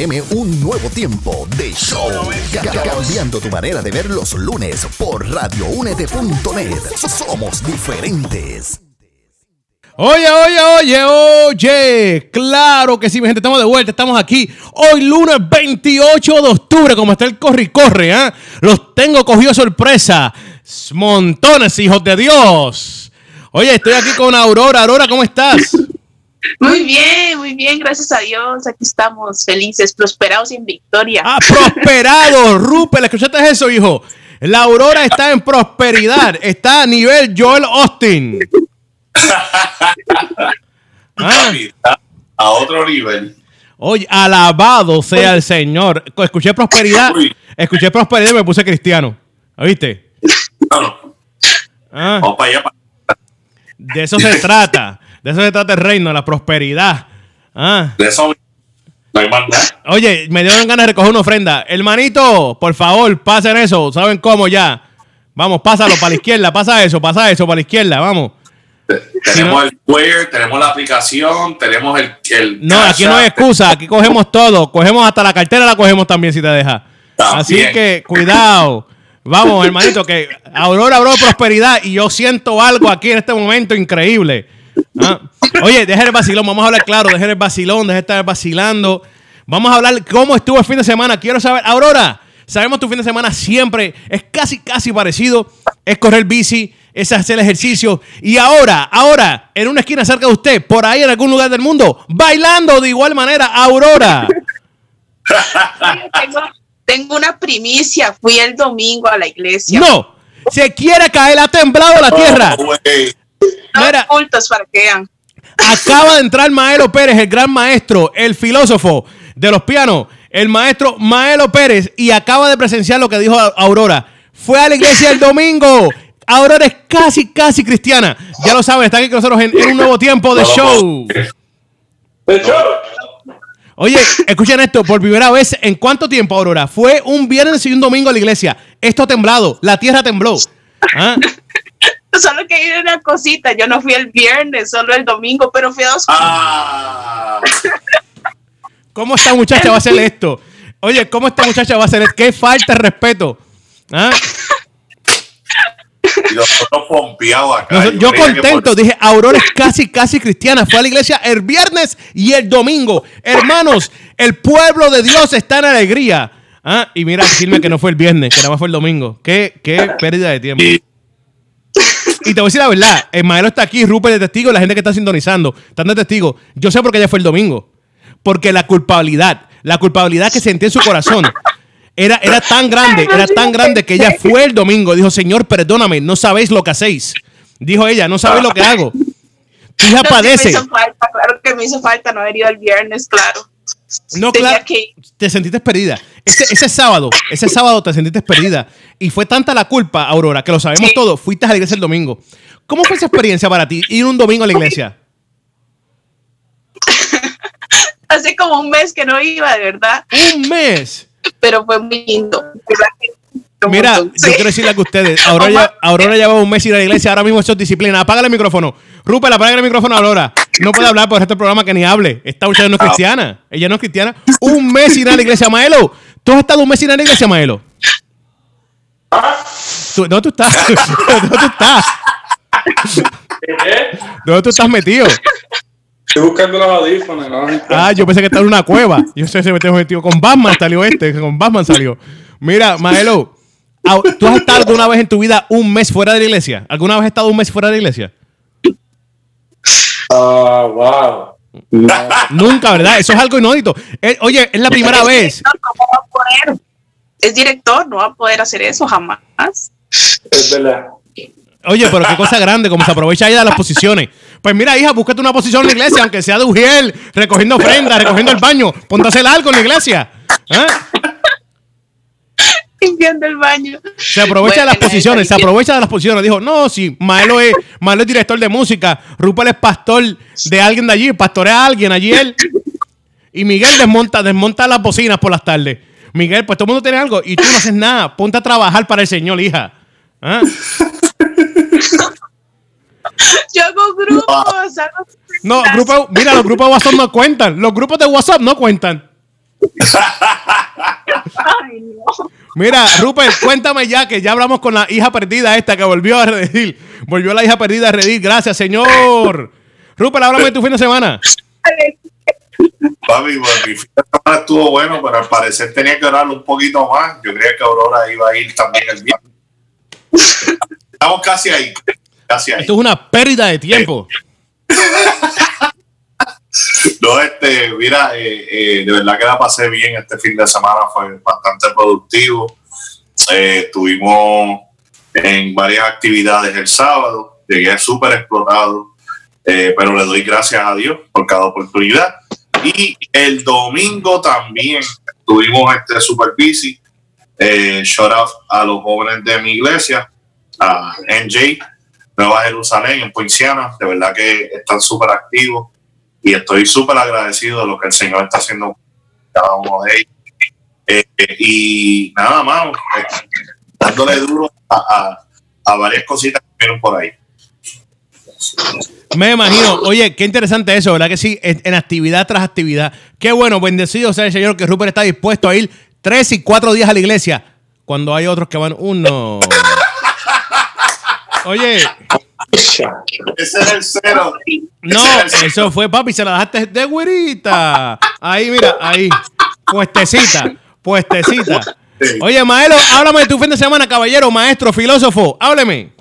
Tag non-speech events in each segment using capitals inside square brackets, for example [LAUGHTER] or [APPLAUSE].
M un nuevo tiempo de show. Ca- Cambiando tu manera de ver los lunes por radioúnete.net. Somos diferentes. Oye, oye, oye, oye. Claro que sí, mi gente, estamos de vuelta, estamos aquí. Hoy lunes 28 de octubre, como está el corre y corre, ¿ah? Los tengo cogido sorpresa. Montones, hijos de Dios. Oye, estoy aquí con Aurora. Aurora, ¿cómo estás? Muy bien, muy bien, gracias a Dios. Aquí estamos felices, prosperados y en victoria. Ah, prosperado. Rupel, ¿escuchaste eso, hijo? La Aurora está en prosperidad. Está a nivel Joel Austin. [LAUGHS] Ah. a, a otro nivel. Oye, alabado sea el Señor. Escuché prosperidad. Escuché prosperidad y me puse cristiano. ¿Oíste? Bueno, [LAUGHS] Ah, de eso se trata. De eso se trata el reino, la prosperidad. Ah. De eso no hay nada. Oye, me dieron ganas de recoger una ofrenda. Hermanito, por favor, pasen eso. ¿Saben cómo ya? Vamos, pásalo para la [LAUGHS] izquierda. Pasa eso, pasa eso para la izquierda. Vamos. Tenemos el Square, tenemos la aplicación, tenemos el. el No, aquí no hay excusa. Aquí cogemos todo. Cogemos hasta la cartera, la cogemos también si te deja. También. Así que cuidado. Vamos, hermanito, que Aurora habló prosperidad y yo siento algo aquí en este momento increíble. Ah. Oye, dejen el vacilón, vamos a hablar claro, dejen el vacilón, dejen de estar vacilando. Vamos a hablar cómo estuvo el fin de semana. Quiero saber, Aurora, sabemos tu fin de semana siempre es casi, casi parecido. Es correr bici, es hacer ejercicio. Y ahora, ahora, en una esquina cerca de usted, por ahí en algún lugar del mundo, bailando de igual manera, Aurora. tengo, tengo una primicia. Fui el domingo a la iglesia. No, se quiere caer, ha temblado la tierra. Oh, mira. cultos para que vean. Acaba de entrar Maelo Pérez, el gran maestro, el filósofo de los pianos, el maestro Maelo Pérez, y acaba de presenciar lo que dijo Aurora. Fue a la iglesia el domingo. Aurora es casi, casi cristiana. Ya lo saben, está aquí con nosotros en, en un nuevo tiempo de show. De hecho, Oye, escuchen esto, por primera vez, ¿en cuánto tiempo, Aurora? Fue un viernes y un domingo a la iglesia. Esto ha temblado, la tierra tembló. ¿Ah? [LAUGHS] Solo que hay una cosita. Yo no fui el viernes, solo el domingo, pero fui a dos. Ah, ¿Cómo esta muchacha va a hacer esto? Oye, ¿cómo esta muchacha va a hacer esto? ¡Qué falta de respeto! ¿Ah? y nosotros pompeados acá. Yo contento, por- dije, Aurora es casi, casi cristiana. Fue a la iglesia el viernes y el domingo. Hermanos, el pueblo de Dios está en alegría. Ah, y mira, decirme que no fue el viernes, que nada más fue el domingo. Qué, qué pérdida de tiempo. Y- Y te voy a decir la verdad, el maestro está aquí, Rupert de testigo, la gente que está sintonizando, están de testigo. Yo sé por qué ella fue el domingo. Porque la culpabilidad, la culpabilidad que sentía en su corazón era, era tan grande, era tan grande que ella fue el domingo. Dijo, Señor, perdóname, no sabéis lo que hacéis. Dijo ella, no sabéis lo que hago. Tu hija No, padece. me hizo falta, claro que me hizo falta no haber ido el viernes, claro. No, Tenía claro, que te sentiste perdida. Ese, ese sábado, ese sábado te sentiste perdida. Y fue tanta la culpa, Aurora, que lo sabemos Sí. todos. Fuiste a la iglesia el domingo. ¿Cómo fue esa experiencia para ti, ir un domingo a la iglesia? [LAUGHS] Hace como un mes que no iba, de verdad, Un mes. pero fue muy lindo. Mira, Sí. yo quiero decirle a ustedes, Aurora, ya, Aurora lleva un mes ir a la iglesia, ahora mismo eso es disciplina. Apágale el micrófono. Rupert, apaga el micrófono a Aurora. No puede hablar por este programa que ni hable. Esta muchacha no es cristiana. Ella no es cristiana. Un mes ir a la iglesia, Maelo. ¿Tú has estado un mes ir a la iglesia, Maelo? ¿Tú- ¿Dónde tú estás? [LAUGHS] ¿Dónde tú estás? ¿Dónde tú estás metido? Estoy buscando los audífonos. ¿no? Ah, yo pensé que estaba en una cueva. Yo sé se metió metido con Batman salió este, con Batman salió. Mira, Maelo, ¿tú has estado alguna vez en tu vida un mes fuera de la iglesia? ¿Alguna vez has estado un mes fuera de la iglesia? Ah, wow. No, Nunca, ¿verdad? Eso es algo inédito. Eh, oye, es la primera vez. No, ¿cómo va a poder? Es director, no va a poder hacer eso jamás. es verdad. Oye, pero qué cosa grande, como se aprovecha ella de las posiciones. Pues mira, hija, búscate una posición en la iglesia, aunque sea de Ujiel, recogiendo ofrendas, recogiendo el baño. Ponte a hacer algo en la iglesia. ¿Ah? Limpiando el baño. Se aprovecha de las posiciones, se aprovecha de las posiciones. Dijo, no, sí, Maelo es, Maelo es director de música, Rupert es pastor de alguien de allí, pastorea a alguien allí él. Y Miguel desmonta, desmonta las bocinas por las tardes. Miguel, pues todo el mundo tiene algo y tú no haces nada. Ponte a trabajar para el Señor, hija. ¿Ah? Yo hago grupos, hago No, grupo, mira, los grupos de WhatsApp no cuentan. Los grupos de WhatsApp no cuentan. [LAUGHS] Ay, no. Mira, Rupert, cuéntame ya que ya hablamos con la hija perdida esta que volvió a redir. Volvió la hija perdida a redir. Gracias, señor. Rupert, háblame de tu fin de semana. Papi, pues, mi fin de semana estuvo bueno, pero al parecer tenía que orarlo un poquito más. Yo creía que Aurora iba a ir también el viernes. Estamos casi ahí. Casi ahí. Esto es una pérdida de tiempo. [LAUGHS] No, este, mira, eh, eh, de verdad que la pasé bien este fin de semana, fue bastante productivo. Eh, estuvimos en varias actividades el sábado, llegué súper explotado, eh, pero le doy gracias a Dios por cada oportunidad. Y el domingo también estuvimos este super busy. Eh, shout out a los jóvenes de mi iglesia, a NJ, Nueva Jerusalén, en Poinciana. De verdad que están súper activos y estoy súper agradecido de lo que el Señor está haciendo cada uno de ellos. Eh, eh, y nada más, eh, dándole duro a, a- a varias cositas que vienen por ahí. Me imagino. Oye, qué interesante eso, ¿verdad que sí? En, actividad tras actividad. Qué bueno, bendecido sea el Señor que Rupert está dispuesto a ir tres y cuatro días a la iglesia cuando hay otros que van uno. Oye. Ese es el cero. no, Ese es el eso fue papi, se la dejaste de güerita. Ahí, mira, ahí. Puestecita, puestecita. Oye, Maelo, háblame de tu fin de semana, caballero, maestro, filósofo. Hábleme.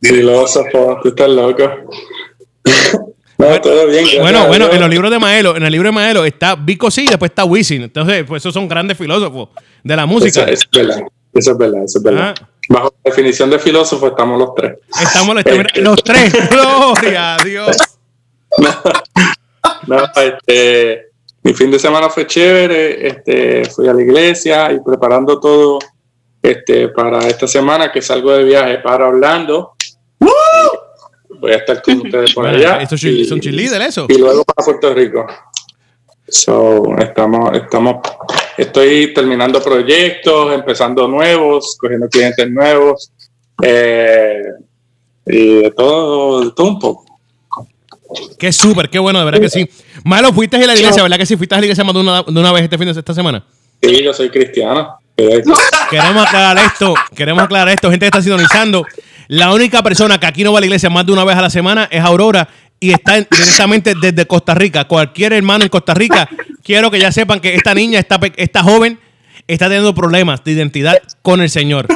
Filósofo, tú estás loco. [LAUGHS] no, todo bien. Bueno, bueno, en los libros de Maelo, en el libro de Maelo está Vico sí y después está Wisin. Entonces, pues esos son grandes filósofos de la música. Eso, eso es verdad. Eso es verdad, eso es verdad. Ah. Bajo la definición de filósofo estamos los tres. Estamos los tres. [LAUGHS] Gloria a Dios. [LAUGHS] No, este, mi fin de semana fue chévere, este, fui a la iglesia y preparando todo este, para esta semana que salgo de viaje para Orlando. Voy a estar con ustedes por Bueno, allá. esto es y- cheerleader, eso. Y luego para Puerto Rico. So, estamos, estamos, estoy terminando proyectos, empezando nuevos, cogiendo clientes nuevos, eh, y de todo, de todo un poco. Qué súper, qué bueno, de verdad que sí. Maelo, fuiste a la iglesia, ¿verdad que sí? Fuiste a la iglesia más de una, de una vez este fin de esta semana. Sí, yo soy cristiano. Queremos aclarar esto, queremos aclarar esto, gente que está sintonizando. La única persona que aquí no va a la iglesia más de una vez a la semana es Aurora y está en- directamente desde Costa Rica. Cualquier hermano en Costa Rica, quiero que ya sepan que esta niña, esta, esta joven, está teniendo problemas de identidad con el Señor.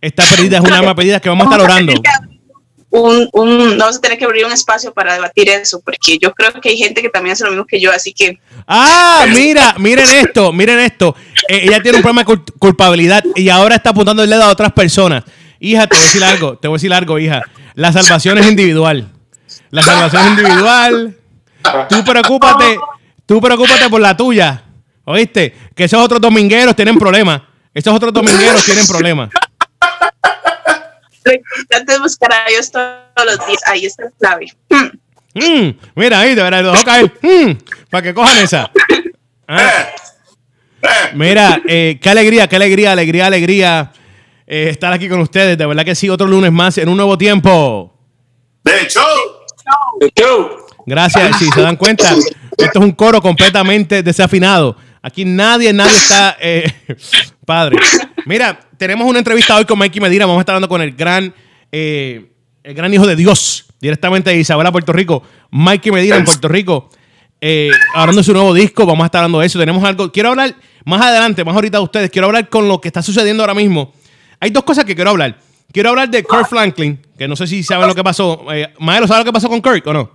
Esta perdida es una alma perdida que vamos a estar orando. Un, un, vamos a tener que abrir un espacio para debatir eso, porque yo creo que hay gente que también hace lo mismo que yo, así que Ah, mira, miren esto, miren esto. Eh, ella tiene un problema de cul- culpabilidad y ahora está apuntando el dedo a otras personas. Hija, te voy a decir algo, te voy a decir algo, hija. La salvación es individual. La salvación es individual. Tú preocúpate, tú preocúpate por la tuya. ¿Oíste? Que esos otros domingueros tienen problemas. Esos otros domingueros tienen problemas. lo importante es buscar a Dios todos los días, ahí está la clave. Hmm. Mm, mira ahí, de verdad, lo dejó caer. Mm, para que cojan esa. Ah. Mira, eh, qué alegría, qué alegría, alegría, alegría eh, estar aquí con ustedes. De verdad que sí, otro lunes más en un nuevo tiempo. De show. Gracias, si se dan cuenta, esto es un coro completamente desafinado. Aquí nadie, nadie está eh, padre. Mira, tenemos una entrevista hoy con Mikey Medina. Vamos a estar hablando con el gran, eh, el gran hijo de Dios, directamente de Isabela, Puerto Rico. Mikey Medina en Puerto Rico. eh, hablando de su nuevo disco, vamos a estar hablando de eso. Tenemos algo. Quiero hablar más adelante, más ahorita de ustedes. Quiero hablar con lo que está sucediendo ahora mismo. Hay dos cosas que quiero hablar. Quiero hablar de Kirk Franklin, que no sé si saben lo que pasó. Eh, Maelo, ¿sabe lo que pasó con Kirk o no?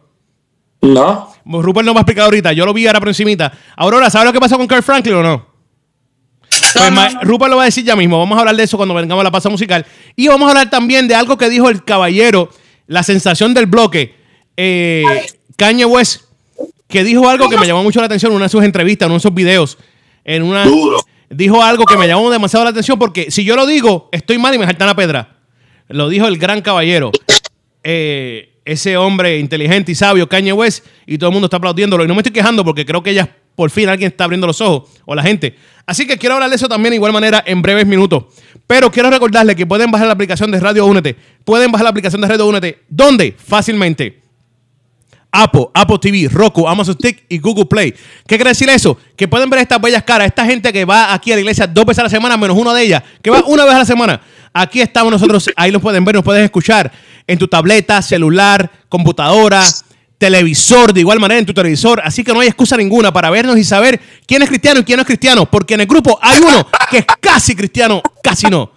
No, Rupert no me ha explicado ahorita. Yo lo vi ahora por encimita. Aurora, ¿sabes lo que pasó con Kirk Franklin o no? Pues No, no, ma- no. Rupert lo va a decir ya mismo. Vamos a hablar de eso cuando vengamos a la pausa musical. Y vamos a hablar también de algo que dijo el caballero, la sensación del bloque, eh, Kanye West, que dijo algo que me llamó mucho la atención en una de sus entrevistas, en uno de sus videos. En una, Duro. Dijo algo que me llamó demasiado la atención porque si yo lo digo, estoy mal y me saltan la pedra. Lo dijo el gran caballero. Eh, ese hombre inteligente y sabio, Kanye West, y todo el mundo está aplaudiéndolo. Y no me estoy quejando porque creo que ya por fin alguien está abriendo los ojos, o la gente. Así que quiero hablar de eso también de igual manera en breves minutos. Pero quiero recordarles que pueden bajar la aplicación de Radio Únete. Pueden bajar la aplicación de Radio Únete. ¿Dónde? Fácilmente. Apple, Apple TV, Roku, Amazon Stick y Google Play. ¿Qué quiere decir eso? Que pueden ver estas bellas caras, esta gente que va aquí a la iglesia dos veces a la semana, menos una de ellas, que va una vez a la semana. Aquí estamos nosotros, ahí los pueden ver, nos pueden escuchar en tu tableta, celular, computadora, televisor, de igual manera en tu televisor. Así que no hay excusa ninguna para vernos y saber quién es cristiano y quién no es cristiano, porque en el grupo hay uno que es casi cristiano, casi no.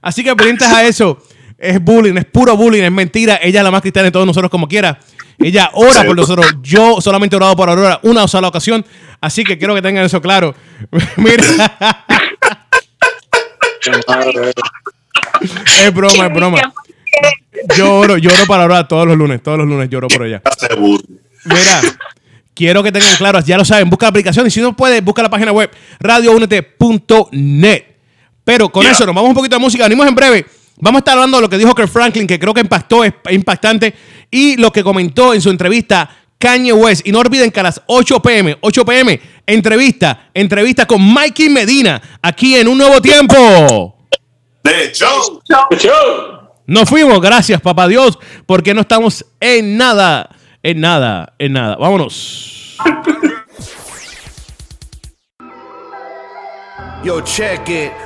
Así que pendientes a eso. Es bullying, es puro bullying, es mentira. Ella es la más cristiana de todos nosotros como quiera. Ella ora por nosotros. Yo solamente he orado por Aurora una sola ocasión. Así que quiero que tengan eso claro. [LAUGHS] Mira. Es broma, es broma. Yo oro, yo oro para Aurora todos los lunes. Todos los lunes lloro por ella. Mira. Quiero que tengan claro, ya lo saben, busca la aplicación y si no puedes, busca la página web radiounete.net. Pero con eso nos vamos un poquito de música, venimos en breve. Vamos a estar hablando de lo que dijo Kirk Franklin, que creo que impactó, es impactante, y lo que comentó en su entrevista Kanye West. Y no olviden que a las 8 pm, 8 pm, entrevista, entrevista con Mikey Medina, aquí en un nuevo tiempo. De show. Nos fuimos, gracias, papá Dios, porque no estamos en nada, en nada, en nada. Vámonos. Yo cheque,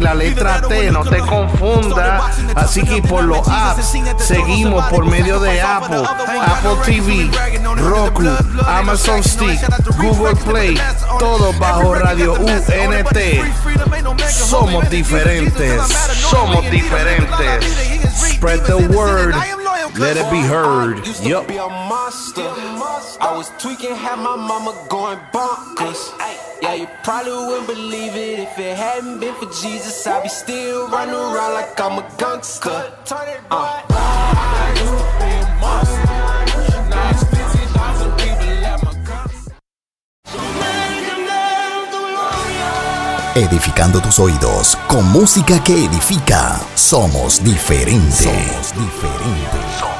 la letra T. No te confundas. Así que por los apps seguimos por medio de Apple, Apple TV, Roku, Amazon Stick, Google Play, todo bajo Radio UNT. Somos diferentes, somos diferentes. Spread the word. Let it be heard. Yup. I was tweaking, had my mama going bonkers. Yeah, you probably wouldn't believe it if it hadn't been for Jesus. I'd be still running around like I'm a gangster. Uh. Edificando tus oídos con música que edifica. Somos diferentes. Somos diferentes.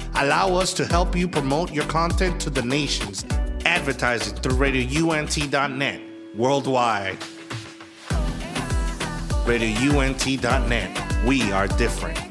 Allow us to help you promote your content to the nations. Advertising through RadioUNT.net worldwide. RadioUNT.net. We are different.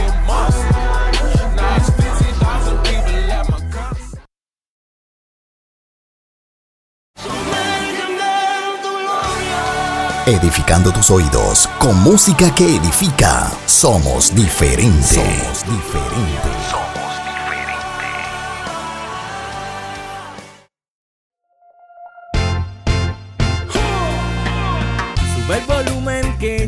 Edificando tus oídos con música que edifica. Somos diferentes. Somos diferentes.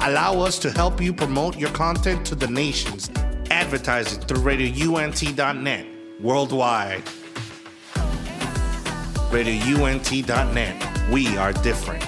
Allow us to help you promote your content to the nations. Advertising through radiount.net worldwide. RadioUNT.net. We are different.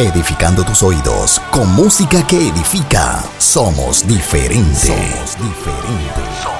Edificando tus oídos con música que edifica. Somos diferentes. Somos diferentes.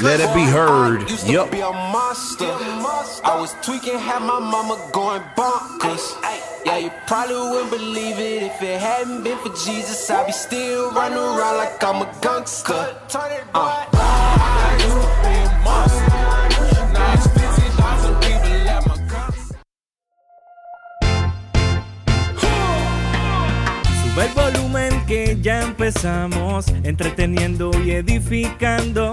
Let it be heard. Used to be a monster. I was tweaking, had my mama going bonkers. Yeah, you probably wouldn't believe it if it hadn't been for Jesus. I'd be still running around like I'm a gangster. Uh. Sube el volumen que ya empezamos, entreteniendo y edificando.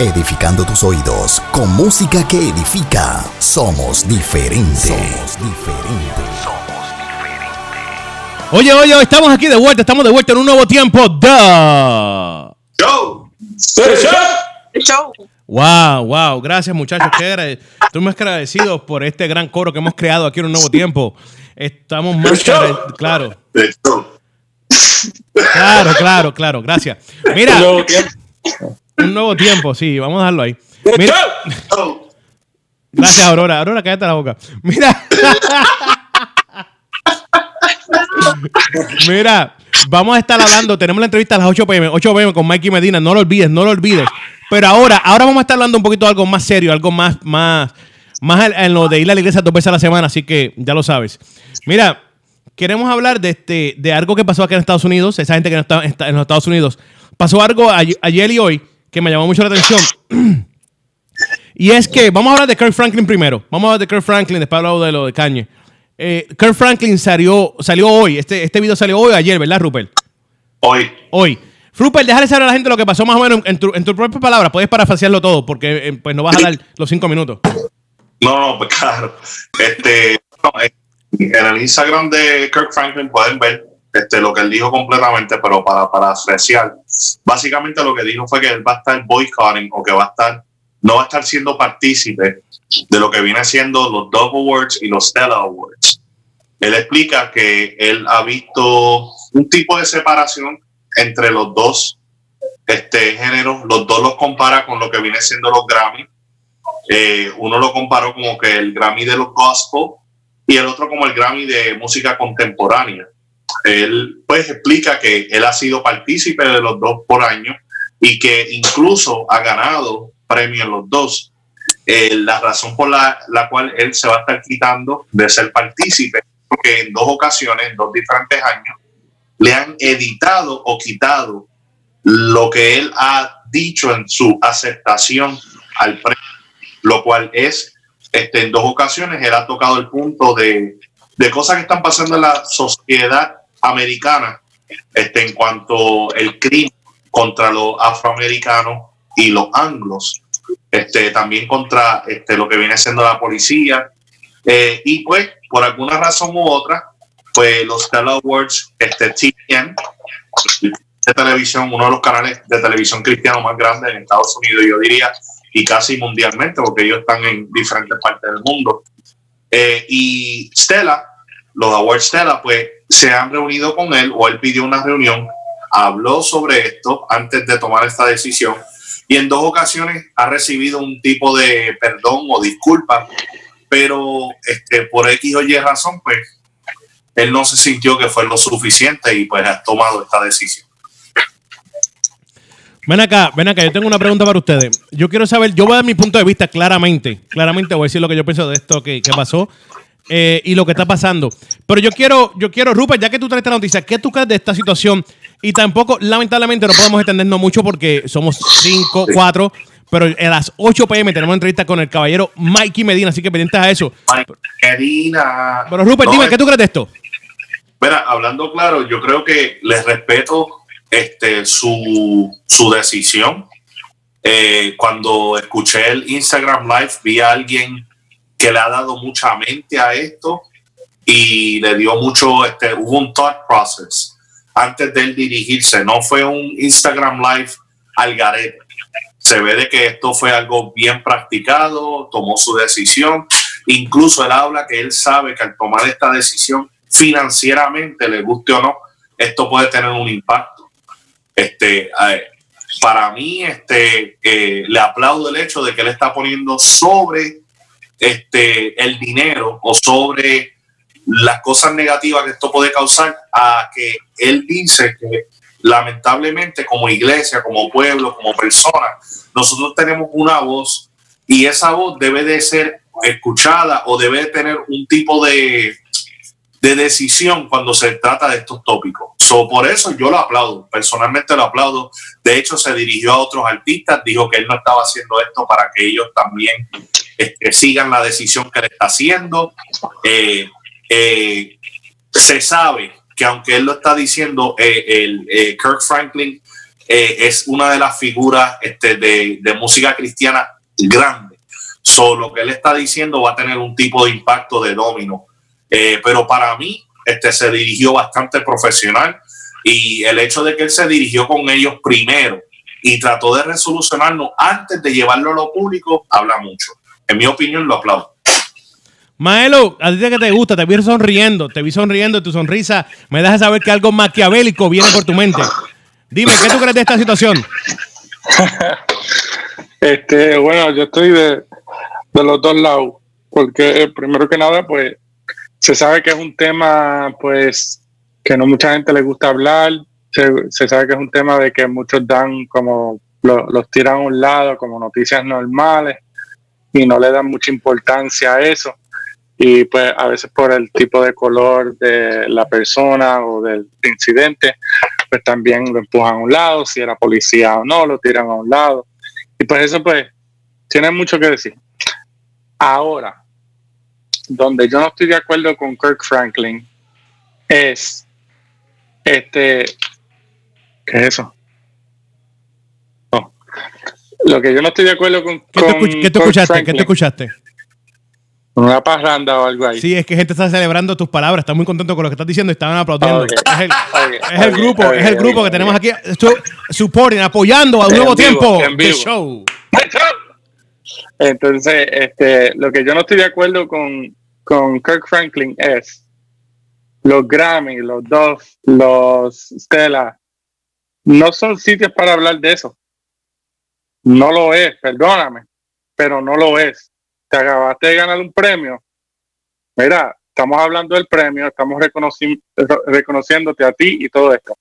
Edificando tus oídos con música que edifica. Somos diferentes. Somos diferentes. Oye, oye, estamos aquí de vuelta, estamos de vuelta en un nuevo tiempo de... Yo. Show. Wow, wow, gracias muchachos, qué estoy más que agradecido por este gran coro que hemos creado aquí en un nuevo tiempo. Estamos más claro, claro, claro, claro, gracias. Mira. Un nuevo tiempo, sí, vamos a dejarlo ahí. Mira, [LAUGHS] gracias Aurora, Aurora, cállate la boca. Mira, [LAUGHS] mira, vamos a estar hablando, tenemos la entrevista a las 8 pm, 8 pm con Mikey Medina, no lo olvides, no lo olvides. Pero ahora, ahora vamos a estar hablando un poquito de algo más serio, algo más, más, más en, lo de ir a la iglesia dos veces a la semana, así que ya lo sabes. Mira, queremos hablar de este, de algo que pasó aquí en Estados Unidos, esa gente que no está, está en los Estados Unidos. Pasó algo ay- ayer y hoy que me llamó mucho la atención. [CLEARS THROAT] Y es que vamos a hablar de Kirk Franklin primero. Vamos a hablar de Kirk Franklin, después hablo de lo de Kanye. Eh, Kirk Franklin salió, salió hoy. Este, este video salió hoy o ayer, ¿verdad, Rupert? Hoy. Hoy. Rupert, déjale saber a la gente lo que pasó más o menos en tu, en tus propias palabras. Puedes parafrasearlo todo porque eh, pues no vas a dar los cinco minutos. No, no, pues claro. Este, no, eh, en el Instagram de Kirk Franklin pueden ver este, lo que él dijo completamente, pero para, para apreciar. Básicamente lo que dijo fue que él va a estar boycotting o que va a estar, no va a estar siendo partícipe de lo que viene siendo los Dove Awards y los Stella Awards. Él explica que él ha visto un tipo de separación entre los dos este, géneros, los dos los compara con lo que viene siendo los Grammy eh, uno lo comparó como que el Grammy de los gospel y el otro como el Grammy de música contemporánea. Él pues explica que él ha sido partícipe de los dos por año y que incluso ha ganado premios en los dos. Eh, la razón por la, la cual él se va a estar quitando de ser partícipe, porque en dos ocasiones, en dos diferentes años, le han editado o quitado lo que él ha dicho en su aceptación al premio lo cual es, este, en dos ocasiones, él ha tocado el punto de, de cosas que están pasando en la sociedad americana este, en cuanto el crimen contra los afroamericanos y los anglos, este, también contra este, lo que viene siendo la policía. Eh, y pues, por alguna razón u otra, pues los Stella Awards, este, TVN, de televisión, uno de los canales de televisión cristiano más grandes en Estados Unidos, yo diría, y casi mundialmente, porque ellos están en diferentes partes del mundo. Eh, y Stella, los Awards Stella, pues se han reunido con él o él pidió una reunión, habló sobre esto antes de tomar esta decisión y en dos ocasiones ha recibido un tipo de perdón o disculpa, pero este, por X o Y razón, pues él no se sintió que fue lo suficiente y pues ha tomado esta decisión. Ven acá, ven acá, yo tengo una pregunta para ustedes. Yo quiero saber, yo voy a dar mi punto de vista claramente, claramente voy a decir lo que yo pienso de esto que, que pasó eh, y lo que está pasando. Pero yo quiero, yo quiero, Rupert, ya que tú traes esta noticia, ¿qué tú crees de esta situación? Y tampoco, lamentablemente, no podemos extendernos mucho porque somos cinco, cuatro, pero a las 8 pm tenemos una entrevista con el caballero Mikey Medina, así que pendientes a eso. Medina. Pero Rupert, dime, ¿qué tú crees de esto? Mira, hablando claro, yo creo que les respeto este, su, su decisión. Eh, cuando escuché el Instagram Live, vi a alguien que le ha dado mucha mente a esto y le dio mucho, este, hubo un thought process antes de él dirigirse. No fue un Instagram Live al garete. Se ve de que esto fue algo bien practicado, tomó su decisión. Incluso él habla que él sabe que al tomar esta decisión financieramente, le guste o no, esto puede tener un impacto. Este, para mí, este, eh, le aplaudo el hecho de que él está poniendo sobre este, el dinero o sobre las cosas negativas que esto puede causar a que él dice que lamentablemente como iglesia, como pueblo, como persona, nosotros tenemos una voz y esa voz debe de ser escuchada o debe tener un tipo de, de decisión cuando se trata de estos tópicos. So, por eso yo lo aplaudo, personalmente lo aplaudo. De hecho, se dirigió a otros artistas, dijo que él no estaba haciendo esto para que ellos también este, sigan la decisión que él está haciendo. Eh, eh, se sabe que aunque él lo está diciendo, el, Kirk Franklin es una de las figuras este, de, de música cristiana grande. So, lo que él está diciendo va a tener un tipo de impacto de domino pero para mí, este se dirigió bastante profesional y el hecho de que él se dirigió con ellos primero y trató de resolucionarlo antes de llevarlo a lo público, habla mucho. En mi opinión, lo aplaudo. Maelo, a ti que te gusta, te vi sonriendo, te vi sonriendo, tu sonrisa me deja saber que algo maquiavélico viene por tu mente. Dime, ¿qué tú crees de esta situación? [LAUGHS] este, bueno, yo estoy de, de los dos lados, porque eh, primero que nada, pues se sabe que es un tema, pues, que no mucha gente le gusta hablar. Se, sabe que es un tema de que muchos dan como los tiran a un lado como noticias normales y no le dan mucha importancia a eso. Y pues a veces por el tipo de color de la persona o del incidente, pues también lo empujan a un lado, si era policía o no, lo tiran a un lado. Y pues eso pues tiene mucho que decir. Ahora, donde yo no estoy de acuerdo con Kirk Franklin es este ¿qué es eso? Lo que yo no estoy de acuerdo con. ¿Qué, te, escuchaste? ¿Qué te escuchaste? Una parranda o algo ahí. Sí, es que gente está celebrando tus palabras, está muy contento con lo que estás diciendo y estaban aplaudiendo. Es el, grupo, es el grupo que tenemos aquí, supporting, apoyando a un nuevo tiempo de show. Entonces, este, lo que yo no estoy de acuerdo con, con Kirk Franklin es los Grammy, los Dove, los Stella, no son sitios para hablar de eso. No lo es, perdóname, pero no lo es. Te acabaste de ganar un premio. Mira, estamos hablando del premio, estamos reconociéndote a ti y todo esto.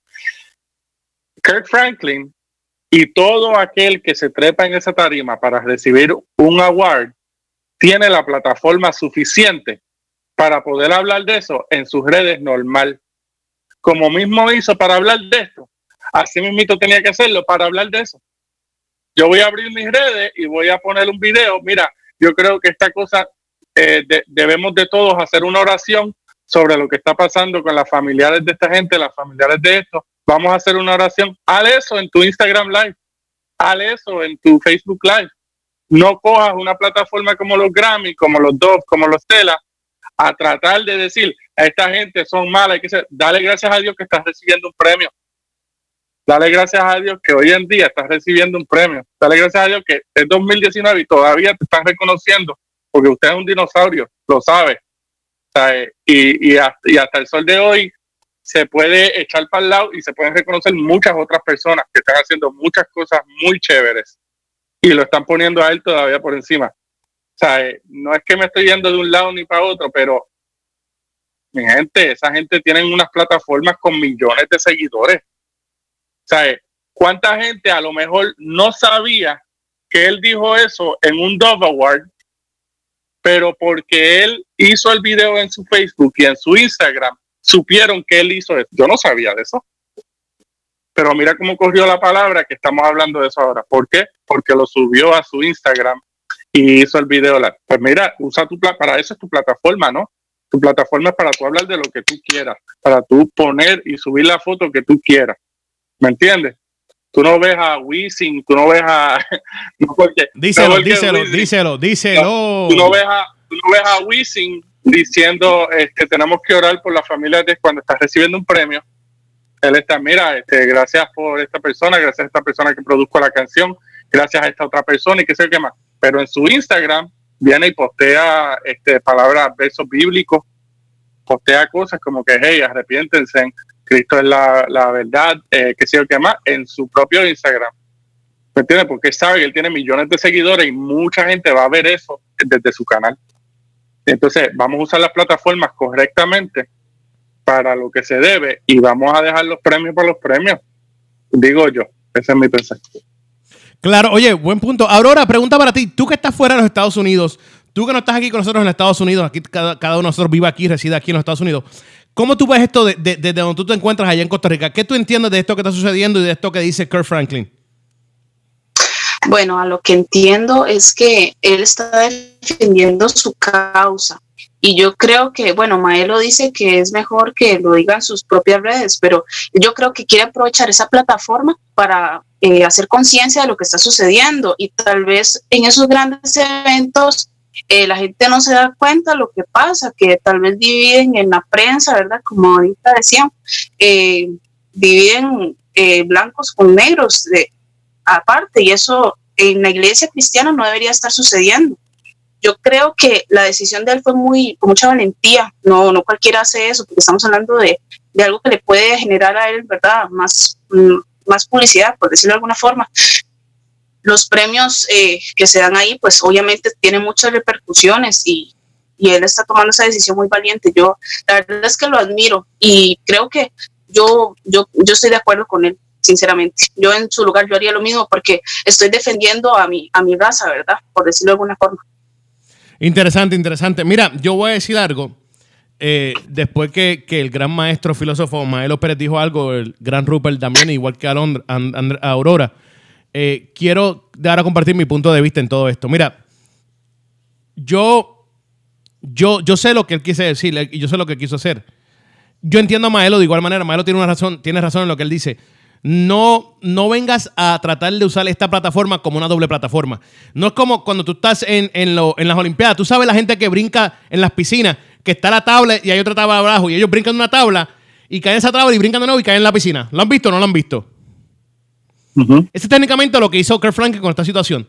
Kirk Franklin y todo aquel que se trepa en esa tarima para recibir un award tiene la plataforma suficiente para poder hablar de eso en sus redes normal. Como mismo hizo para hablar de esto, así mismo tenía que hacerlo para hablar de eso. Yo voy a abrir mis redes y voy a poner un video. Mira, yo creo que esta cosa eh, debemos de todos hacer una oración sobre lo que está pasando con las familiares de esta gente, las familiares de esto, Vamos a hacer una oración. Haz eso en tu Instagram Live. Haz eso en tu Facebook Live. No cojas una plataforma como los Grammy, como los Dove, como los Tela, a tratar de decir a esta gente son malas. Dale gracias a Dios que estás recibiendo un premio. Dale gracias a Dios que hoy en día estás recibiendo un premio. Dale gracias a Dios que es 2019 y todavía te están reconociendo porque usted es un dinosaurio, lo sabe. y, y hasta el sol de hoy se puede echar para el lado y se pueden reconocer muchas otras personas que están haciendo muchas cosas muy chéveres y lo están poniendo a él todavía por encima. O eh, no es que me estoy yendo de un lado ni para otro, pero mi gente, esa gente tiene unas plataformas con millones de seguidores. Eh, ¿cuánta gente a lo mejor no sabía que él dijo eso en un Dove Award, pero porque él hizo el video en su Facebook y en su Instagram, supieron que él hizo eso. Yo no sabía de eso. Pero mira cómo corrió la palabra que estamos hablando de eso ahora. ¿Por qué? Porque lo subió a su Instagram y hizo el video. Pues mira, usa tu para eso es tu plataforma, ¿no? Tu plataforma es para tú hablar de lo que tú quieras, para tú poner y subir la foto que tú quieras. ¿Me entiendes? Tú no ves a Wisin, tú no ves a. [LAUGHS] No porque, díselo, díselo, díselo, díselo. tú, no ves a, tú no ves a Wisin diciendo que este, tenemos que orar por la familia de cuando estás recibiendo un premio. Él está, mira, este, gracias por esta persona, gracias a esta persona que produjo la canción, gracias a esta otra persona y qué sé qué más. Pero en su Instagram viene y postea este, palabras, versos bíblicos, postea cosas como que, hey, arrepiéntense, Cristo es la, verdad, eh, qué sé yo qué más, en su propio Instagram. ¿Me entiendes? Porque sabe que él tiene millones de seguidores y mucha gente va a ver eso desde su canal. Entonces, vamos a usar las plataformas correctamente para lo que se debe y vamos a dejar los premios para los premios. Digo yo, ese es mi pensamiento. Claro, oye, buen punto. Aurora, pregunta para ti. Tú que estás fuera de los Estados Unidos, tú que no estás aquí con nosotros en Estados Unidos, aquí cada, uno de nosotros vive aquí, reside aquí en los Estados Unidos. ¿Cómo tú ves esto desde de, donde tú te encuentras allá en Costa Rica? ¿Qué tú entiendes de esto que está sucediendo y de esto que dice Kurt Franklin? Bueno, a lo que entiendo es que él está defendiendo su causa. Y yo creo que, bueno, Maelo dice que es mejor que lo digan sus propias redes, pero yo creo que quiere aprovechar esa plataforma para eh, hacer conciencia de lo que está sucediendo y tal vez en esos grandes eventos eh, la gente no se da cuenta lo que pasa, que tal vez dividen en la prensa, ¿verdad? Como ahorita decían, eh, dividen blancos con negros de, aparte y eso en la iglesia cristiana no debería estar sucediendo. Yo creo que la decisión de él fue muy con mucha valentía. No, no cualquiera hace eso, porque estamos hablando de, de algo que le puede generar a él, ¿verdad? Más, mm, más publicidad, por decirlo de alguna forma. Los premios eh, que se dan ahí, pues obviamente tienen muchas repercusiones y, y él está tomando esa decisión muy valiente. Yo, la verdad es que lo admiro y creo que yo, yo, yo estoy de acuerdo con él sinceramente. Yo en su lugar yo haría lo mismo porque estoy defendiendo a mi, a mi raza, ¿verdad? Por decirlo de alguna forma. Interesante, interesante. Mira, yo voy a decir algo. Eh, después que, el gran maestro filósofo Maelo Pérez dijo algo, el gran Rupert también, igual que a, Aurora, eh, quiero dar a compartir mi punto de vista en todo esto. Mira, yo, yo, yo sé lo que él quise decir y yo sé lo que quiso hacer. Yo entiendo a Maelo de igual manera. Maelo tiene una razón, tiene razón en lo que él dice no, no vengas a tratar de usar esta plataforma como una doble plataforma. No es como cuando tú estás en, en, las Olimpiadas. Tú sabes la gente que brinca en las piscinas, que está la tabla y hay otra tabla abajo, y ellos brincan en una tabla y caen en esa tabla y brincan de nuevo y caen en la piscina. ¿Lo han visto o no lo han visto? Es técnicamente lo que hizo Kurt Frank con esta situación.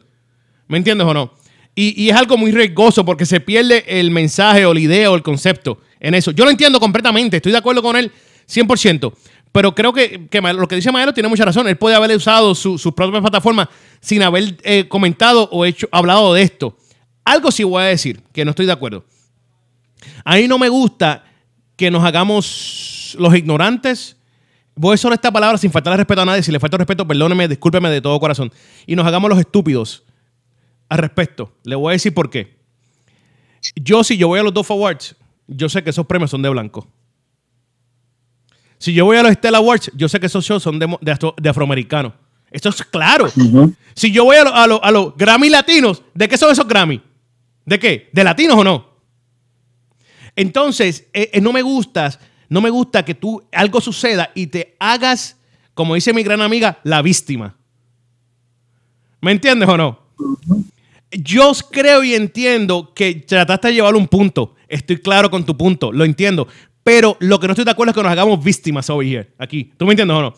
¿Me entiendes o no? Y, es algo muy riesgoso porque se pierde el mensaje o la idea o el concepto en eso. Yo lo entiendo completamente, estoy de acuerdo con él 100%. Pero creo que, lo que dice Maelo tiene mucha razón. Él puede haber usado su, sus propias plataformas sin haber eh, comentado o hecho, hablado de esto. Algo sí voy a decir, que no estoy de acuerdo. A mí no me gusta que nos hagamos los ignorantes. Voy a usar esta palabra sin faltarle respeto a nadie. Si le falta respeto, perdóneme, discúlpeme de todo corazón. Y nos hagamos los estúpidos al respecto. Le voy a decir por qué. Yo, si yo voy a los dos Awards, yo sé que esos premios son de blanco. Si yo voy a los Stella Awards, yo sé que esos shows son de, afroamericanos. Esto es claro. Si yo voy a, los Grammy latinos, ¿de qué son esos Grammy? ¿De qué? ¿De latinos o no? Entonces, eh, eh, no me gustas, no me gusta que tú algo suceda y te hagas, como dice mi gran amiga, la víctima. ¿Me entiendes o no? Yo creo y entiendo que trataste de llevar un punto. Estoy claro con tu punto, lo entiendo. Pero lo que no estoy de acuerdo es que nos hagamos víctimas over here, aquí. ¿Tú me entiendes o no?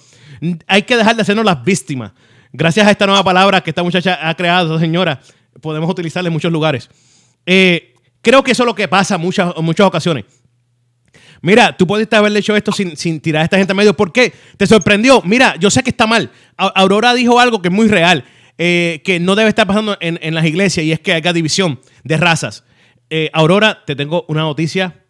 Hay que dejar de hacernos las víctimas. Gracias a esta nueva palabra que esta muchacha ha creado, esa señora, podemos utilizarla en muchos lugares. Eh, creo que eso es lo que pasa en muchas, muchas ocasiones. Mira, tú pudiste haberle hecho esto sin, tirar a esta gente a medio. ¿Por qué? ¿Te sorprendió? Mira, yo sé que está mal. Aurora dijo algo que es muy real, eh, que no debe estar pasando en, las iglesias y es que haya división de razas. Eh, Aurora, te tengo una noticia.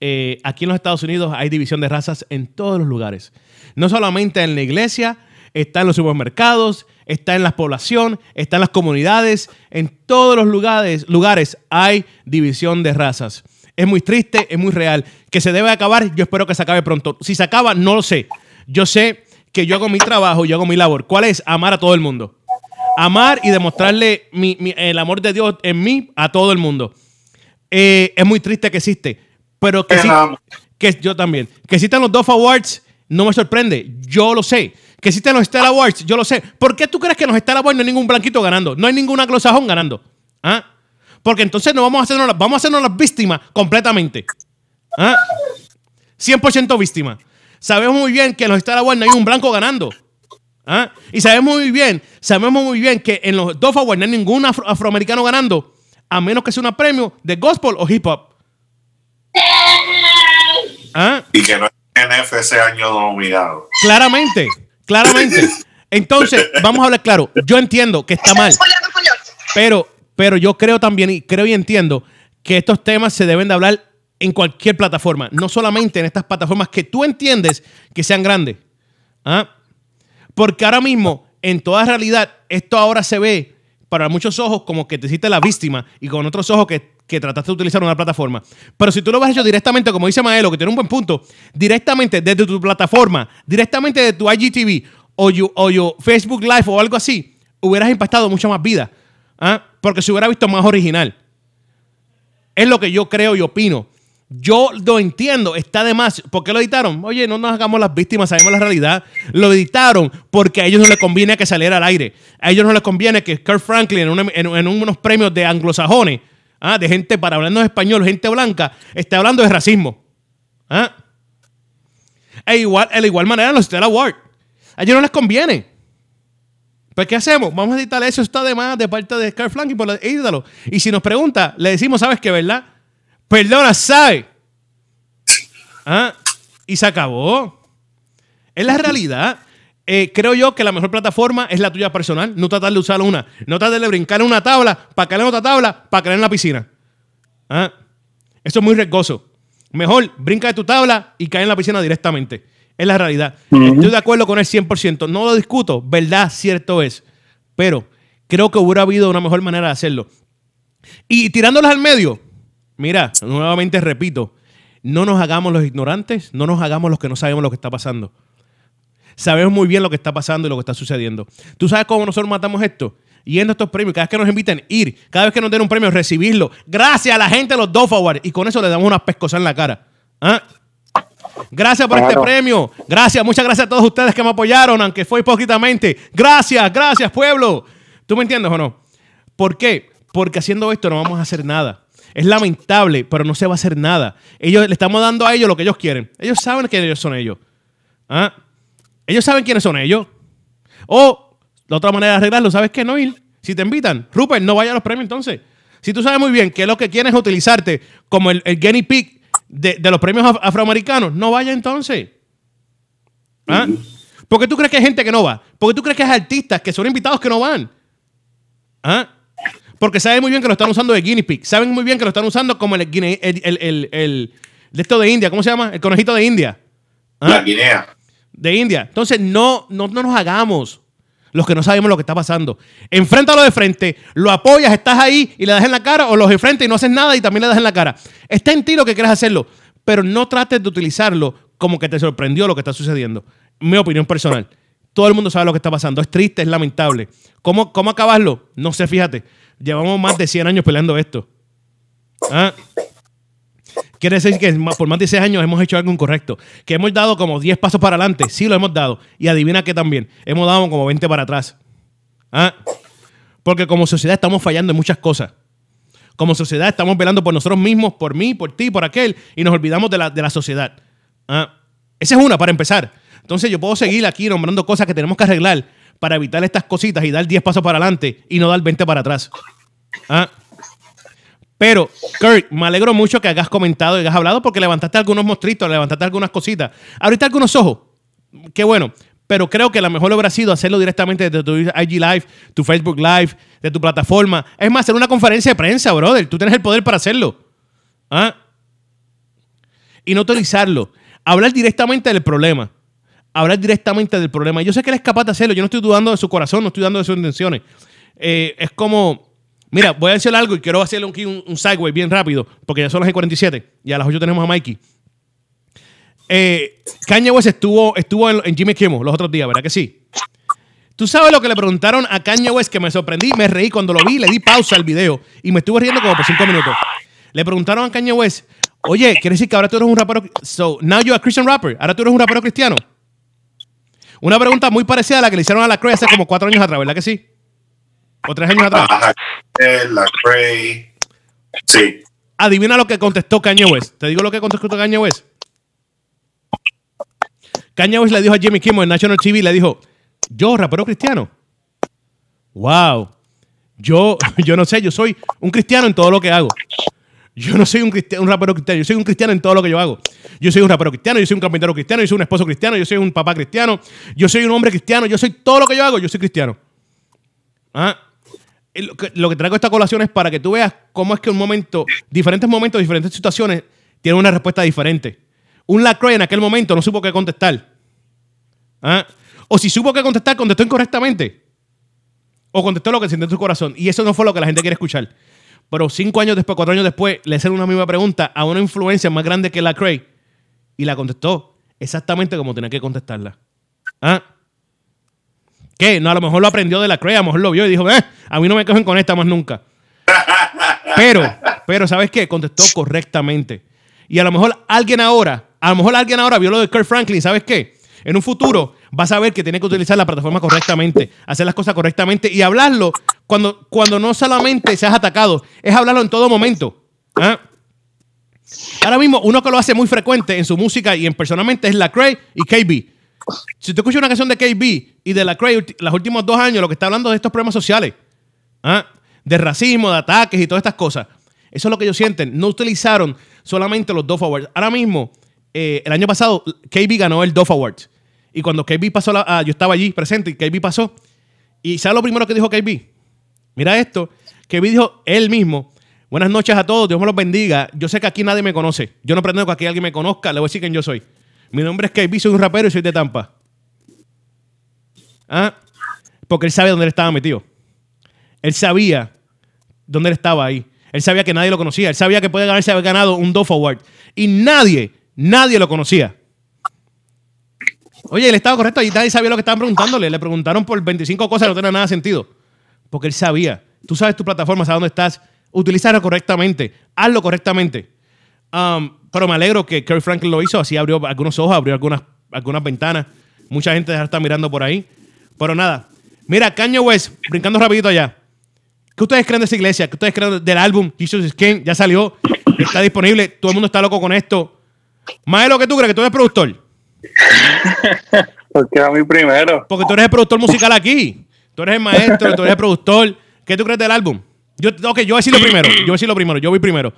Eh, aquí en los Estados Unidos hay división de razas en todos los lugares. No solamente en la iglesia, está en los supermercados, está en la población, está en las comunidades, en todos los lugares hay división de razas. Es muy triste, es muy real. Que se debe acabar, yo espero que se acabe pronto. Si se acaba, no lo sé. Yo sé que yo hago mi trabajo, yo hago mi labor. ¿Cuál es? Amar a todo el mundo. Amar y demostrarle el amor de Dios en mí a todo el mundo. Eh, es muy triste que existe, pero que, sí, que yo también. Que existan los dos Awards no me sorprende. Yo lo sé. Que existen los Star Awards, yo lo sé. ¿Por qué tú crees que en los Star Awards no hay ningún blanquito ganando? No hay ningún anglosajón ganando. ¿Ah? Porque entonces no vamos a hacernos, vamos a hacernos las víctimas completamente. ¿Ah? 100% víctimas. Sabemos muy bien que en los Star Awards no hay un blanco ganando. ¿Ah? Y sabemos muy bien, sabemos muy bien que en los dos Awards no hay ningún afroamericano ganando, a menos que sea un premio de gospel o hip hop. ¿Ah? Y que no hay NF ese año nominado. Claramente, claramente. Entonces, vamos a hablar claro. Yo entiendo que está mal. Pero pero yo creo también, y creo y entiendo, que estos temas se deben de hablar en cualquier plataforma, no solamente en estas plataformas que tú entiendes que sean grandes. ¿Ah? Porque ahora mismo, en toda realidad, esto ahora se ve para muchos ojos como que te hiciste la víctima y con otros ojos que, trataste de utilizar una plataforma. Pero si tú lo has hecho directamente, como dice Maelo, que tiene un buen punto, directamente desde tu plataforma, directamente de tu IGTV o, o Facebook Live o algo así, hubieras impactado mucha más vida. ¿Ah? Porque se hubiera visto más original. Es lo que yo creo y opino. Yo lo entiendo, está de más. ¿Por qué lo editaron? Oye, no nos hagamos las víctimas, sabemos la realidad. Lo editaron porque a ellos no les conviene que saliera al aire. A ellos no les conviene que Kurt Franklin en, unos premios de anglosajones, ¿ah? de gente para hablando español, gente blanca, esté hablando de racismo. ¿Ah? E igual, de igual manera los Stella Award. A ellos no les conviene. Pues, ¿qué hacemos? Vamos a editar eso, está de más de parte de Scar Flank y por edítalo. Y si nos pregunta, le decimos, ¿sabes qué, verdad? Perdona, ¿sabe? ¿Ah? Y se acabó. Es la realidad. Eh, creo yo que la mejor plataforma es la tuya personal. No tratar de usar una. No tratar de brincar en una tabla para caer en otra tabla para caer en la piscina. ¿Ah? Eso es muy riesgoso. Mejor brinca de tu tabla y cae en la piscina directamente. Es la realidad. Estoy de acuerdo con el 100%. No lo discuto. Verdad, cierto es. Pero creo que hubiera habido una mejor manera de hacerlo. Y tirándolas al medio, mira, nuevamente repito, no nos hagamos los ignorantes, no nos hagamos los que no sabemos lo que está pasando. Sabemos muy bien lo que está pasando y lo que está sucediendo. ¿Tú sabes cómo nosotros matamos esto? Yendo a estos premios, cada vez que nos inviten, ir, cada vez que nos den un premio, recibirlo. Gracias a la gente de los Dove Awards. Y con eso le damos una pescosa en la cara. ¿Ah? Gracias por este premio. Gracias, muchas gracias a todos ustedes que me apoyaron, aunque fue hipócritamente. Gracias, gracias, pueblo. ¿Tú me entiendes o no? ¿Por qué? Porque haciendo esto no vamos a hacer nada. Es lamentable, pero no se va a hacer nada. Ellos le estamos dando a ellos lo que ellos quieren. Ellos saben ellos son ellos. ¿Ah? Ellos saben quiénes son ellos. O la otra manera de arreglarlo, ¿sabes qué? No ir. Si te invitan, Rupert, no vaya a los premios entonces. Si tú sabes muy bien que lo que quieren es utilizarte como el, el guinea pig de, los premios afroamericanos, no vaya entonces. ¿Ah? ¿Por qué tú crees que hay gente que no va? ¿Por qué tú crees que hay artistas que son invitados que no van? ¿Ah? Porque saben muy bien que lo están usando de guinea pig. Saben muy bien que lo están usando como el, el, el, de esto de India. ¿Cómo se llama? El conejito de India. ¿Ah? La Guinea. De India. Entonces, no, no, no nos hagamos los que no sabemos lo que está pasando. Enfréntalo de frente, lo apoyas, estás ahí y le das en la cara, o los enfrente y no haces nada y también le das en la cara. Está en ti lo que quieras hacerlo, pero no trates de utilizarlo como que te sorprendió lo que está sucediendo. Mi opinión personal. Todo el mundo sabe lo que está pasando. Es triste, es lamentable. ¿Cómo, cómo acabarlo? No sé, fíjate. Llevamos más de 100 años peleando esto. ¿Ah? Quiere decir que por más de 6 años hemos hecho algo incorrecto. Que hemos dado como 10 pasos para adelante. Sí, lo hemos dado. Y adivina qué también. Hemos dado como 20 para atrás. ¿Ah? Porque como sociedad estamos fallando en muchas cosas. Como sociedad estamos velando por nosotros mismos, por mí, por ti, por aquel. Y nos olvidamos de la, de la sociedad. ¿Ah? Esa es una, para empezar. Entonces yo puedo seguir aquí nombrando cosas que tenemos que arreglar para evitar estas cositas y dar 10 pasos para adelante y no dar 20 para atrás. ¿Ah? Pero, Kurt, me alegro mucho que hayas comentado y hayas hablado porque levantaste algunos monstruitos, levantaste algunas cositas. Ahorita algunos ojos. Qué bueno. Pero creo que la mejor hubiera sido hacerlo directamente desde tu IG Live, tu Facebook Live, de tu plataforma. Es más, hacer una conferencia de prensa, brother. Tú tienes el poder para hacerlo. ¿Ah? Y no utilizarlo. Hablar directamente del problema. Hablar directamente del problema. Yo sé que él es capaz de hacerlo. Yo no estoy dudando de su corazón, no estoy dudando de sus intenciones. Eh, es como, mira, voy a decir algo y quiero hacerle un, un, segue bien rápido, porque ya son las 47 y a las 8 tenemos a Mikey. Eh, Kanye West estuvo, estuvo en, Jimmy Kimmel los otros días, ¿verdad que sí? Tú sabes lo que le preguntaron a Kanye West que me sorprendí, me reí cuando lo vi, le di pausa al video y me estuve riendo como por 5 minutos. Le preguntaron a Kanye West, oye, ¿quiere decir que ahora tú eres un rapero? So, now you're a Christian rapper. Ahora tú eres un rapero cristiano. Una pregunta muy parecida a la que le hicieron a la Cray hace como cuatro años atrás, ¿verdad que sí? ¿O tres años atrás? la Cray. Sí. Adivina lo que contestó Kanye West. ¿Te digo lo que contestó Kanye West? Kanye West le dijo a Jimmy Kimmel en National TV, le dijo, yo, rapero cristiano. Wow. Yo, [LAUGHS] yo no sé, yo soy un cristiano en todo lo que hago. Yo no soy un, un rapero cristiano, yo soy un cristiano en todo lo que yo hago. Yo soy un rapero cristiano, yo soy un carpintero cristiano, yo soy un esposo cristiano, yo soy un papá cristiano, yo soy un hombre cristiano, yo soy todo lo que yo hago, yo soy cristiano. ¿Ah? Lo que, lo que traigo esta colación es para que tú veas cómo es que un momento, diferentes momentos, diferentes situaciones, tienen una respuesta diferente. Un Lacroix en aquel momento no supo qué contestar. ¿Ah? O si supo qué contestar, contestó incorrectamente. O contestó lo que siente en su corazón. Y eso no fue lo que la gente quiere escuchar. Pero cinco años después, cuatro años después, le hicieron una misma pregunta a una influencia más grande que la Cray y la contestó exactamente como tenía que contestarla. ¿Ah? ¿Qué? No, a lo mejor lo aprendió de la Cray, a lo mejor lo vio y dijo, eh, a mí no me cogen con esta más nunca. Pero, pero, ¿sabes qué? Contestó correctamente. Y a lo mejor alguien ahora, a lo mejor alguien ahora vio lo de Kurt Franklin, ¿sabes qué? En un futuro vas a ver que tiene que utilizar la plataforma correctamente, hacer las cosas correctamente y hablarlo cuando, cuando no solamente seas atacado, es hablarlo en todo momento. ¿ah? Ahora mismo, uno que lo hace muy frecuente en su música y en personalmente es la Cray y KB. Si tú escuchas una canción de KB y de la Cray los últimos dos años, lo que está hablando de estos problemas sociales, ¿ah? de racismo, de ataques y todas estas cosas. Eso es lo que ellos sienten. No utilizaron solamente los Dove Awards. Ahora mismo, eh, el año pasado, KB ganó el Dove Awards. Y cuando KB pasó, la, ah, yo estaba allí presente y KB pasó. ¿Y sabe lo primero que dijo KB? Mira esto. KB dijo él mismo. Buenas noches a todos, Dios me los bendiga. Yo sé que aquí nadie me conoce. Yo no pretendo que aquí alguien me conozca. Le voy a decir quién yo soy. Mi nombre es KB, soy un rapero y soy de Tampa. ¿Ah? Porque él sabe dónde él estaba metido. Él sabía dónde él estaba ahí. Él sabía que nadie lo conocía. Él sabía que puede ganarse haber ganado un Dove Award. Y nadie, nadie lo conocía. Oye, él estaba correcto y nadie sabía lo que estaban preguntándole. Le preguntaron por 25 cosas no tenían nada sentido. Porque él sabía. Tú sabes tu plataforma, sabes dónde estás. Utilízalo correctamente. Hazlo correctamente. Um, pero me alegro que Kerry Franklin lo hizo. Así abrió algunos ojos, abrió algunas, algunas ventanas. Mucha gente está mirando por ahí. Pero nada. Mira, Kanye West, brincando rapidito allá. ¿Qué ustedes creen de esa iglesia? ¿Qué ustedes creen del álbum Jesus is King? Ya salió. Está disponible. Todo el mundo está loco con esto. Maelo, ¿qué tú crees? ¿Que tú eres productor? Porque a mí primero. Porque tú eres el productor musical aquí. Tú eres el maestro, tú eres el productor. ¿Qué tú crees del álbum? Yo, ok, yo voy a decir lo primero. Yo voy a decir lo primero. Yo voy primero.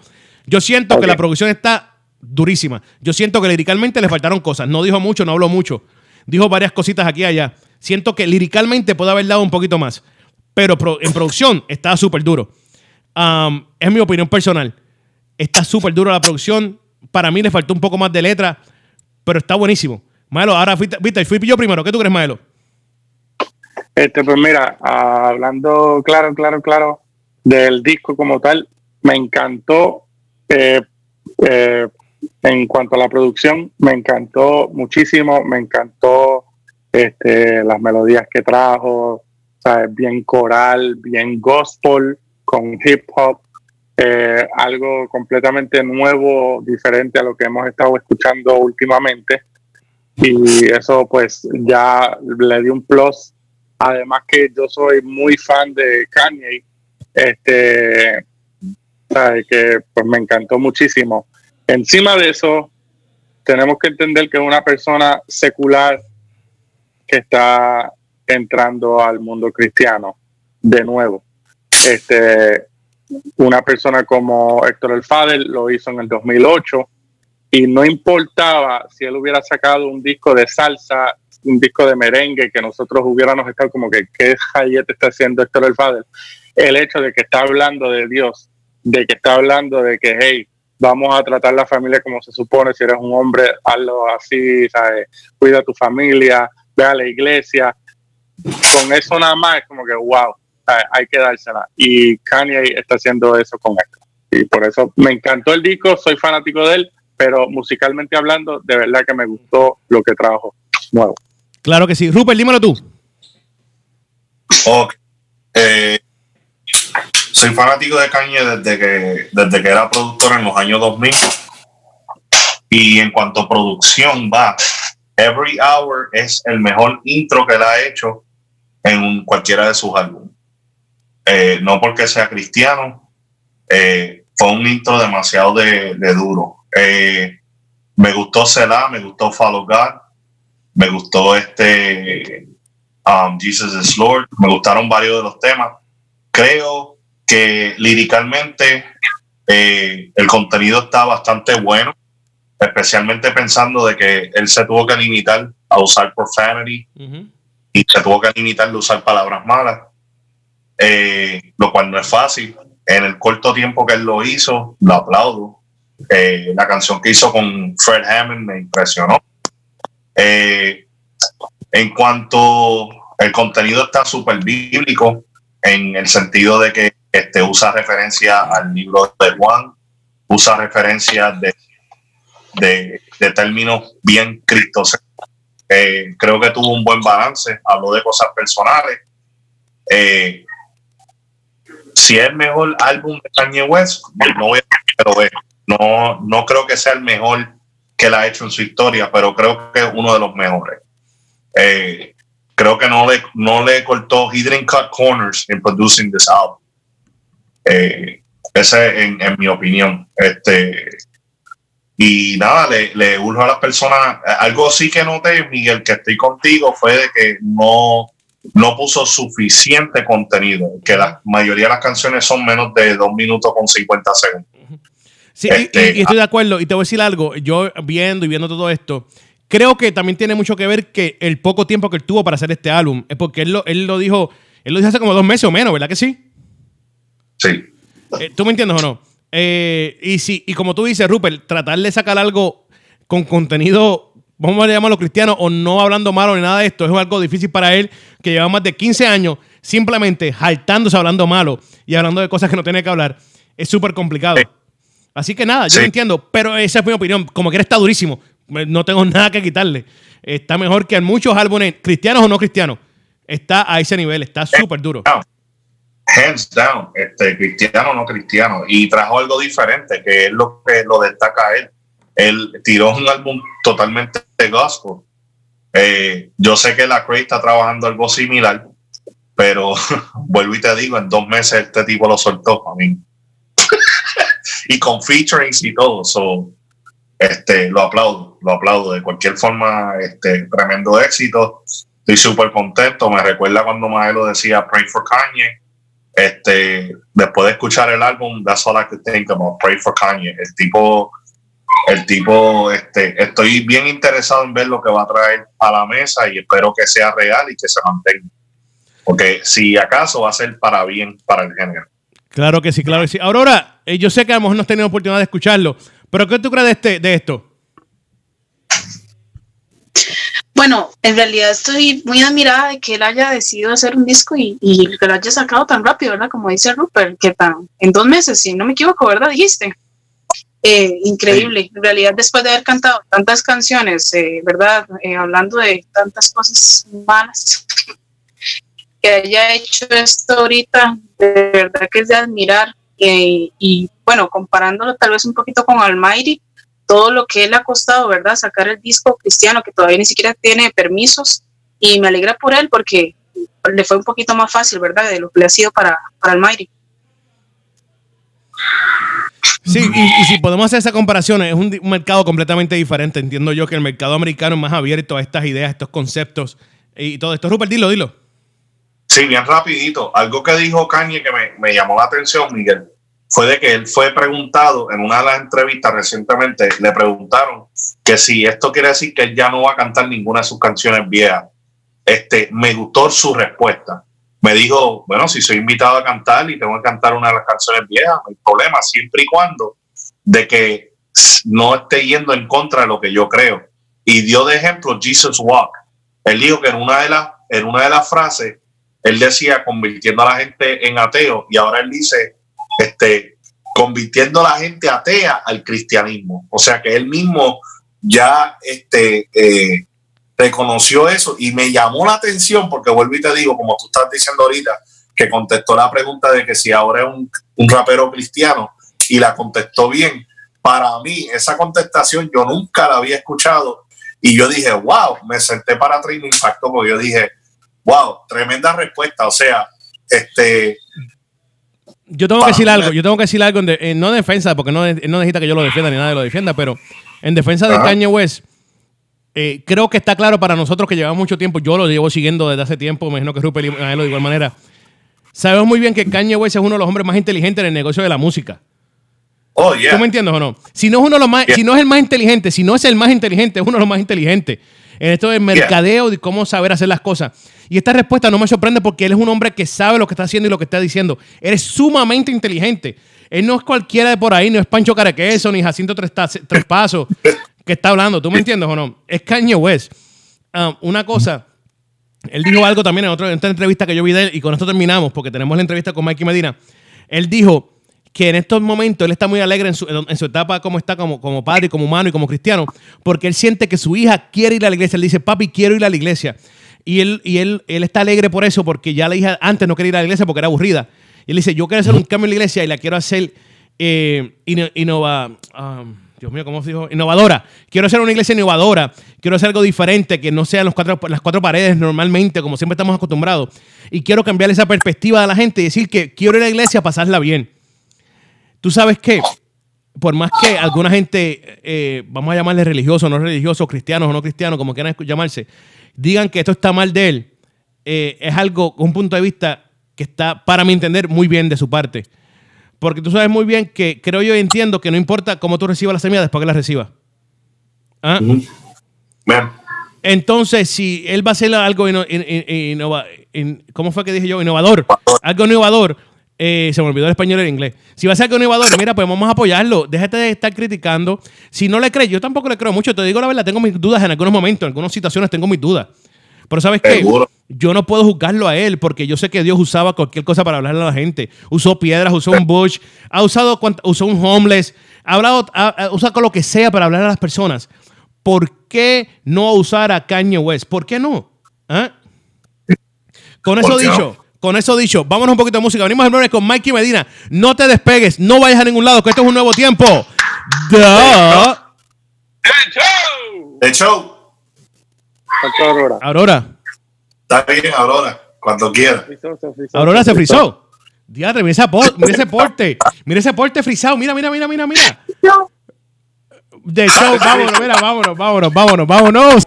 Yo siento que la producción está durísima. Yo siento que liricalmente le faltaron cosas. No dijo mucho, no habló mucho. Dijo varias cositas aquí y allá. Siento que liricalmente puede haber dado un poquito más. Pero en producción está súper duro. Es mi opinión personal. Está súper duro la producción. Para mí le faltó un poco más de letra pero está buenísimo. Maelo, ahora viste, fui yo primero. ¿Qué tú crees, Maelo? Este, pues mira, hablando claro, claro, claro del disco como tal, me encantó eh, eh, en cuanto a la producción, me encantó muchísimo, me encantó este, las melodías que trajo, ¿sabes? bien coral, bien gospel, con hip hop, eh, algo completamente nuevo, diferente a lo que hemos estado escuchando últimamente. Y eso pues ya le di un plus. Además que yo soy muy fan de Kanye, este, que pues me encantó muchísimo. Encima de eso, tenemos que entender que una persona secular que está entrando al mundo cristiano de nuevo. Este, una persona como Héctor El Fader lo hizo en el 2008 y no importaba si él hubiera sacado un disco de salsa, un disco de merengue, que nosotros hubiéramos estado como que, ¿qué te está haciendo Héctor El Fader? El hecho de que está hablando de Dios, de que está hablando de que, hey, vamos a tratar la familia como se supone, si eres un hombre, hazlo así, ¿sabes? cuida a tu familia, ve a la iglesia. Con eso nada más es como que, wow, hay que dársela. Y Kanye está haciendo eso con esto. Y por eso me encantó el disco, soy fanático de él, pero musicalmente hablando, de verdad que me gustó lo que trajo nuevo. Claro que sí. Rupert, dímelo tú. Eh, soy fanático de Kanye desde que, desde que era productor en los años 2000. Y en cuanto a producción va, Every Hour es el mejor intro que él ha hecho en cualquiera de sus álbumes. Eh, no porque sea cristiano, eh, fue un intro demasiado de, duro. Eh, me gustó Selah, me gustó Follow God, me gustó este um, Jesus is Lord, me gustaron varios de los temas. Creo que líricamente el contenido está bastante bueno, especialmente pensando de que él se tuvo que limitar a usar profanity y se tuvo que limitar de usar palabras malas. Eh, lo cual no es fácil. En el corto tiempo que él lo hizo, lo aplaudo. Eh, la canción que hizo con Fred Hammond me impresionó. Eh, en cuanto el contenido está súper bíblico, en el sentido de que este, usa referencia al libro de Juan, usa referencia de, de, términos bien cristos. creo que tuvo un buen balance, habló de cosas personales. Eh, si es el mejor álbum de Kanye West, no voy a No, no creo que sea el mejor que él ha hecho en su historia, pero creo que es uno de los mejores. Eh, creo que no le, no le cortó, he didn't cut corners in producing this album. Eh, ese en, en, mi opinión. Este, y nada, le, le urjo a las personas, algo sí que noté, Miguel, que estoy contigo, fue de que no, no puso suficiente contenido, que la mayoría de las canciones son menos de 2 minutos con 50 segundos. Sí, este, y, estoy de acuerdo. Y te voy a decir algo, yo viendo y viendo todo esto, creo que también tiene mucho que ver que el poco tiempo que él tuvo para hacer este álbum, es porque él lo, él lo dijo, él lo dijo hace como dos meses o menos, ¿verdad que sí? Sí. Eh, ¿Tú me entiendes o no? Eh, y sí, y como tú dices, Rupert, tratar de sacar algo con contenido vamos a llamarlo cristiano, o no hablando malo ni nada de esto, es algo difícil para él, que lleva más de 15 años simplemente jaltándose hablando malo y hablando de cosas que no tiene que hablar. Es súper complicado. Así que nada, yo entiendo, pero esa es mi opinión. Como que está durísimo, no tengo [LAUGHS] nada que quitarle. Está mejor que en muchos álbumes, cristianos o no cristianos. Está a ese nivel, está súper duro. Hands down, este, cristiano o no cristiano. Y trajo algo diferente, que es lo que lo destaca él él tiró un álbum totalmente de gospel. Eh, yo sé que la Craig está trabajando algo similar, pero [LAUGHS] vuelvo y te digo, en dos meses este tipo lo soltó a mí. [LAUGHS] y con featurings y todo. So, este, lo aplaudo, lo aplaudo. De cualquier forma, este, tremendo éxito. Estoy súper contento. Me recuerda cuando Maelo decía Pray for Kanye. Este, después de escuchar el álbum, that's all I could think about. Pray for Kanye. El tipo el tipo, este, estoy bien interesado en ver lo que va a traer a la mesa y espero que sea real y que se mantenga. Porque si acaso va a ser para bien para el género. Claro que sí, claro que sí. Aurora, eh, yo sé que a lo mejor no has tenido oportunidad de escucharlo, pero ¿qué tú crees de, este, de esto? Bueno, en realidad estoy muy admirada de que él haya decidido hacer un disco y, que lo haya sacado tan rápido, ¿verdad? Como dice Rupert, que tan, en dos meses, si no me equivoco, ¿verdad? Dijiste. Eh, increíble. En realidad, después de haber cantado tantas canciones, eh, ¿verdad? Eh, hablando de tantas cosas malas, que haya hecho esto ahorita, de verdad que es de admirar. y bueno, comparándolo tal vez un poquito con Almighty, todo lo que él ha costado, ¿verdad? Sacar el disco cristiano, que todavía ni siquiera tiene permisos, y me alegra por él porque le fue un poquito más fácil, ¿verdad? De lo que le ha sido para, para Almighty. Sí, y, si podemos hacer esa comparación, es un, mercado completamente diferente. Entiendo yo que el mercado americano es más abierto a estas ideas, estos conceptos y todo esto. Rupert, dilo, dilo. Sí, bien rapidito. Algo que dijo Kanye que me, llamó la atención, Miguel. Fue de que él fue preguntado en una de las entrevistas recientemente, le preguntaron que si esto quiere decir que él ya no va a cantar ninguna de sus canciones viejas. Este, me gustó su respuesta. Me dijo, bueno, si soy invitado a cantar y tengo que cantar una de las canciones viejas, no hay problema, siempre y cuando de que no esté yendo en contra de lo que yo creo. Y dio de ejemplo Jesus Walk. Él dijo que en una de las, en una de las frases, él decía convirtiendo a la gente en ateo y ahora él dice este, convirtiendo a la gente atea al cristianismo. O sea que él mismo ya este, eh, reconoció eso y me llamó la atención porque vuelvo y te digo, como tú estás diciendo ahorita, que contestó la pregunta de que si ahora es un, un rapero cristiano y la contestó bien. Para mí, esa contestación yo nunca la había escuchado y yo dije, wow, me senté para atrás y me impactó porque yo dije, wow, tremenda respuesta. O sea, este, yo tengo que decir algo, yo tengo que decir algo, en no defensa, porque no, no necesita que yo lo defienda ni nadie lo defienda, pero en defensa de Kanye West, eh, creo que está claro para nosotros que llevamos mucho tiempo, yo lo llevo siguiendo desde hace tiempo, me imagino que Rupert y de igual manera. Sabemos muy bien que Kanye West es uno de los hombres más inteligentes en el negocio de la música. Oh, yeah. ¿Tú me entiendes o no? Si no es uno de los más, si no es el más inteligente, si no es el más inteligente, es uno de los más inteligentes en esto de mercadeo, de cómo saber hacer las cosas. Y esta respuesta no me sorprende porque él es un hombre que sabe lo que está haciendo y lo que está diciendo. Él es sumamente inteligente. Él no es cualquiera de por ahí, no es Pancho Caraqueso ni Jacinto Tres, Pasos que está hablando. ¿Tú me entiendes o no? Es Kanye West. Ah, una cosa, él dijo algo también en, otra, entrevista que yo vi de él y con esto terminamos porque tenemos la entrevista con Mikey Medina. Él dijo que en estos momentos él está muy alegre en su, etapa como está como padre, como humano y como cristiano, porque él siente que su hija quiere ir a la iglesia. Él dice, papi, quiero ir a la iglesia. Y él, y él, él está alegre por eso, porque ya la hija antes no quería ir a la iglesia porque era aburrida. Y él dice, yo quiero hacer un cambio en la iglesia y la quiero hacer eh, innova, um, Dios mío, ¿cómo dijo? Innovadora. Quiero hacer una iglesia innovadora. Quiero hacer algo diferente, que no sean los cuatro, las cuatro paredes normalmente, como siempre estamos acostumbrados. Y quiero cambiar esa perspectiva de la gente y decir que quiero ir a la iglesia a pasarla bien. Tú sabes que, por más que alguna gente, eh, vamos a llamarle religioso, no religioso, cristianos o no cristianos, como quieran llamarse, digan que esto está mal de él, eh, es algo, un punto de vista que está, para mi entender, muy bien de su parte. Porque tú sabes muy bien que creo yo y entiendo que no importa cómo tú recibas la semilla después que la recibas. ¿Ah? Entonces, si él va a hacer algo ¿cómo fue que dije yo? Innovador. Algo innovador. Eh, se me olvidó el español y el inglés. Si va a ser algo innovador, mira, pues vamos a apoyarlo. Déjate de estar criticando. Si no le crees, yo tampoco le creo mucho. Te digo la verdad, tengo mis dudas en algunos momentos, en algunas situaciones tengo mis dudas. Pero ¿sabes qué? Yo no puedo juzgarlo a él porque yo sé que Dios usaba cualquier cosa para hablarle a la gente. Usó piedras, usó un bush, ha usado usó un homeless, ha hablado, ha, usado con lo que sea para hablar a las personas. ¿Por qué no usar a Kanye West? ¿Por qué no? ¿Ah? Con eso dicho, con eso dicho, vámonos un poquito de música. Venimos a con Mikey Medina. No te despegues, no vayas a ningún lado, que esto es un nuevo tiempo. El show. Aurora. Aurora. Está bien, Aurora, cuando quiera. Aurora se frizó. Diadre, mira, ese porte. Mira ese porte frisado. Mira, mira, mira, mira, mira. De show, vámonos, mira, vámonos, vámonos, vámonos, vámonos.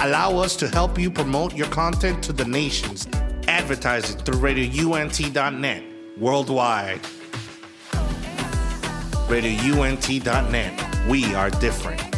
Allow us to help you promote your content to the nations. Advertising through RadioUNT.net worldwide. RadioUNT.net. We are different.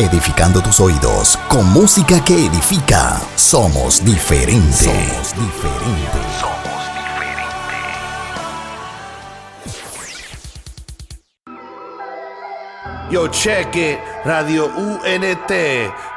Edificando tus oídos con música que edifica. Somos diferentes. Somos diferentes. Yo, check it. Radio UNT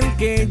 que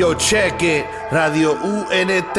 Yo, check it. Radio UNT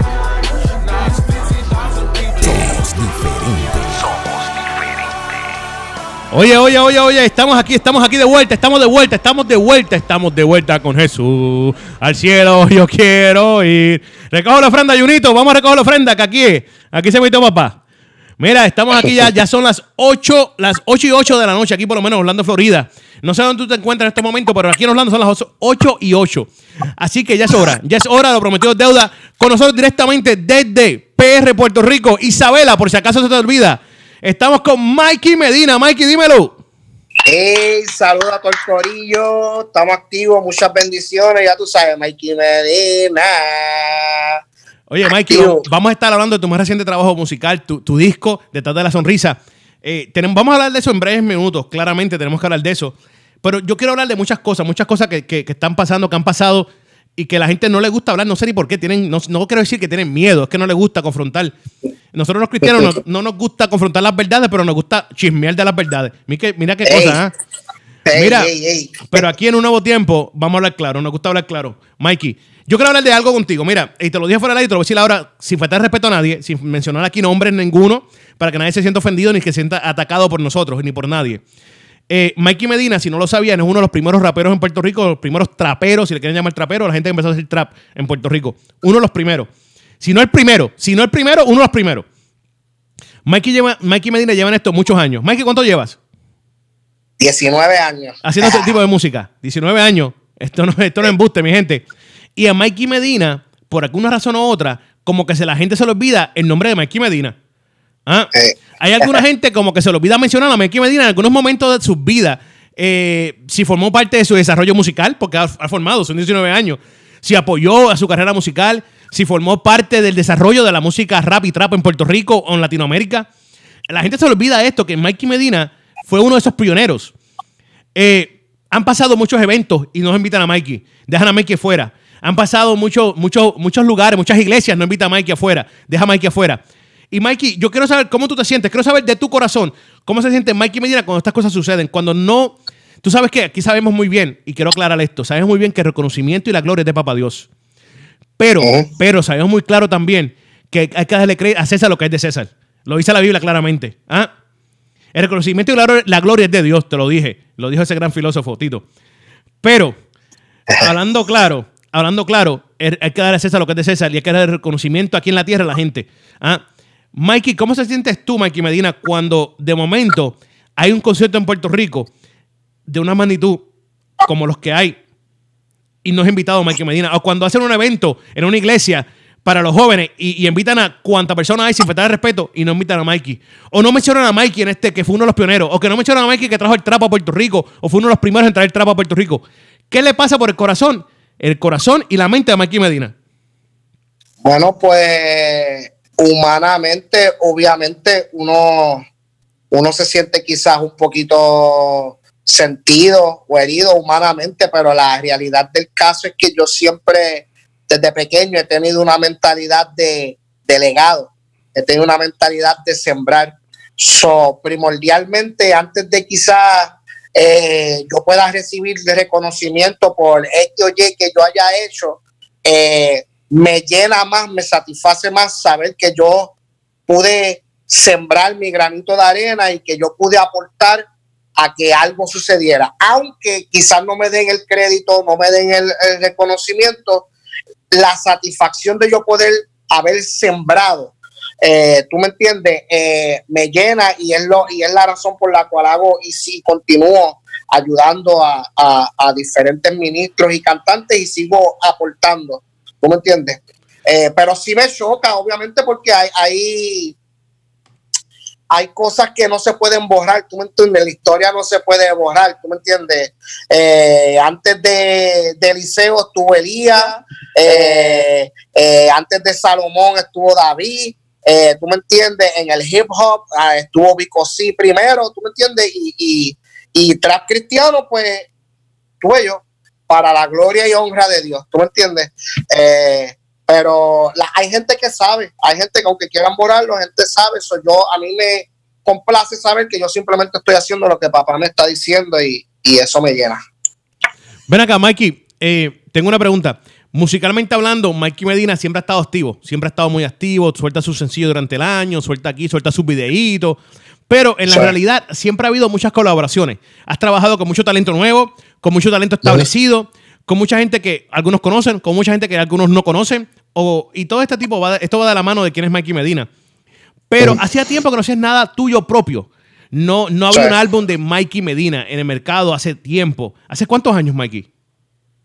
Oye, oye, oye, oye, estamos aquí, estamos aquí de vuelta, estamos de vuelta, estamos de vuelta, estamos de vuelta con Jesús. Al cielo yo quiero ir. Recojo la ofrenda, Junito, vamos a recoger la ofrenda, que aquí, aquí se metió papá. Mira, estamos aquí ya, ya son las 8, las 8 y 8 de la noche, aquí por lo menos en Orlando, Florida. No sé dónde tú te encuentras en este momento, pero aquí en Orlando son las 8 y 8. Así que ya es hora, ya es hora, lo prometido deuda. Con nosotros directamente desde PR Puerto Rico, Isabela, por si acaso se te olvida. Estamos con Mikey Medina. Mikey, dímelo. Hey, saludos a todo el corillo. Estamos activos, muchas bendiciones. Ya tú sabes, Mikey Medina. Oye, Mikey, Activo. vamos a estar hablando de tu más reciente trabajo musical, tu, tu disco, Detrás de la Sonrisa. Eh, tenemos, vamos a hablar de eso en breves minutos, claramente tenemos que hablar de eso. Pero yo quiero hablar de muchas cosas, muchas cosas que, que- que están pasando, que han pasado y que la gente no le gusta hablar, no sé ni por qué, tienen, no, no quiero decir que tienen miedo, es que no les gusta confrontar. Nosotros los cristianos no, no nos gusta confrontar las verdades, pero nos gusta chismear de las verdades. Mira, qué- mira qué Ey. cosa, ¿ah? Hey, Mira, pero aquí en un nuevo tiempo vamos a hablar claro, nos gusta hablar claro. Mikey, yo quiero hablar de algo contigo. Mira, y te lo dije fuera del aire y te lo voy a decir ahora, sin faltar respeto a nadie, sin mencionar aquí nombres ninguno, para que nadie se sienta ofendido ni que se sienta atacado por nosotros, ni por nadie. Eh, Mikey Medina, si no lo sabían, es uno de los primeros raperos en Puerto Rico, los primeros traperos, si le quieren llamar trapero, la gente que empezó a hacer trap en Puerto Rico. Uno de los primeros. Si no el primero, si no el primero, uno de los primeros. Mikey, lleva, Mikey Medina lleva en esto muchos años. Mikey, ¿cuánto llevas? 19 años. haciendo este [LAUGHS] tipo de música. 19 años. Esto no, esto no es embuste, mi gente. Y a Mikey Medina, por alguna razón u otra, como que se la gente se le olvida el nombre de Mikey Medina. ¿Ah? Eh. Hay alguna [LAUGHS] gente como que se le olvida mencionar a Mikey Medina en algunos momentos de su vida. eh, si formó parte de su desarrollo musical, porque ha, ha formado, son 19 años. Si apoyó a su carrera musical, si formó parte del desarrollo de la música rap y trap en Puerto Rico o en Latinoamérica. La gente se le olvida esto, que Mikey Medina fue uno de esos pioneros. Eh, han pasado muchos eventos y nos invitan a Mikey. Dejan a Mikey afuera. Han pasado muchos muchos muchos lugares, muchas iglesias no invitan a Mikey afuera. Deja a Mikey afuera. Y Mikey, yo quiero saber cómo tú te sientes. Quiero saber de tu corazón cómo se siente Mikey Medina cuando estas cosas suceden. Cuando no. Tú sabes que aquí sabemos muy bien, y quiero aclarar esto: sabemos muy bien que el reconocimiento y la gloria es de Papá Dios. Pero, pero sabemos muy claro también que hay que darle crédito a César lo que es de César. Lo dice la Biblia claramente. ¿Ah? El reconocimiento y la gloria, la gloria es de Dios, te lo dije. Lo dijo ese gran filósofo, Tito. Pero, hablando claro, hablando claro, er- hay que dar a César lo que es de César y hay que dar el reconocimiento aquí en la tierra a la gente. ¿Ah? Mikey, ¿cómo se sientes tú, Mikey Medina, cuando de momento hay un concierto en Puerto Rico de una magnitud como los que hay y no es invitado Mikey Medina? O cuando hacen un evento en una iglesia para los jóvenes y, y invitan a cuanta persona hay sin faltar de respeto y no invitan a Mikey. O no mencionan a Mikey en este, que fue uno de los pioneros. O que no mencionan a Mikey que trajo el trapo a Puerto Rico. O fue uno de los primeros en traer el trapo a Puerto Rico. ¿Qué le pasa por el corazón? El corazón y la mente de Mikey Medina. Bueno, pues humanamente, obviamente, uno, uno se siente quizás un poquito sentido o herido humanamente, pero la realidad del caso es que yo siempre, desde pequeño, he tenido una mentalidad de, de legado, he tenido una mentalidad de sembrar. So, primordialmente, antes de quizás eh, yo pueda recibir reconocimiento por X o que yo haya hecho, eh, me llena más, me satisface más saber que yo pude sembrar mi granito de arena y que yo pude aportar a que algo sucediera. Aunque quizás no me den el crédito, no me den el, reconocimiento, la satisfacción de yo poder haber sembrado, eh, tú me entiendes, Eh, me llena y es, lo, y es la razón por la cual hago y sí continúo ayudando a, diferentes ministros y cantantes y sigo aportando. ¿Tú me entiendes? Eh, pero sí me choca, obviamente, porque hay, hay cosas que no se pueden borrar, tú me entiendes, la historia no se puede borrar, tú me entiendes. Eh, antes de, de, Eliseo estuvo Elías, eh, eh, antes de Salomón estuvo David, tú me entiendes, en el hip hop ah, estuvo Vico C primero, tú me entiendes, y, y, y trap cristiano, pues tuve yo, para la gloria y honra de Dios, tú me entiendes. Pero hay gente que sabe, hay gente que aunque quieran borrarlo, gente sabe, eso yo a mí me complace saber que yo simplemente estoy haciendo lo que papá me está diciendo y, eso me llena. Ven acá, Mikey, eh, tengo una pregunta. Musicalmente hablando, Mikey Medina siempre ha estado activo, siempre ha estado muy activo, suelta sus sencillos durante el año, suelta aquí, suelta sus videitos, pero en la realidad siempre ha habido muchas colaboraciones. Has trabajado con mucho talento nuevo, con mucho talento establecido, con mucha gente que algunos conocen, con mucha gente que algunos no conocen, o, y todo este tipo, va, esto va de la mano de quién es Mikey Medina. Pero hacía tiempo que no hacías nada tuyo propio. No, no había un álbum de Mikey Medina en el mercado hace tiempo. ¿Hace cuántos años, Mikey?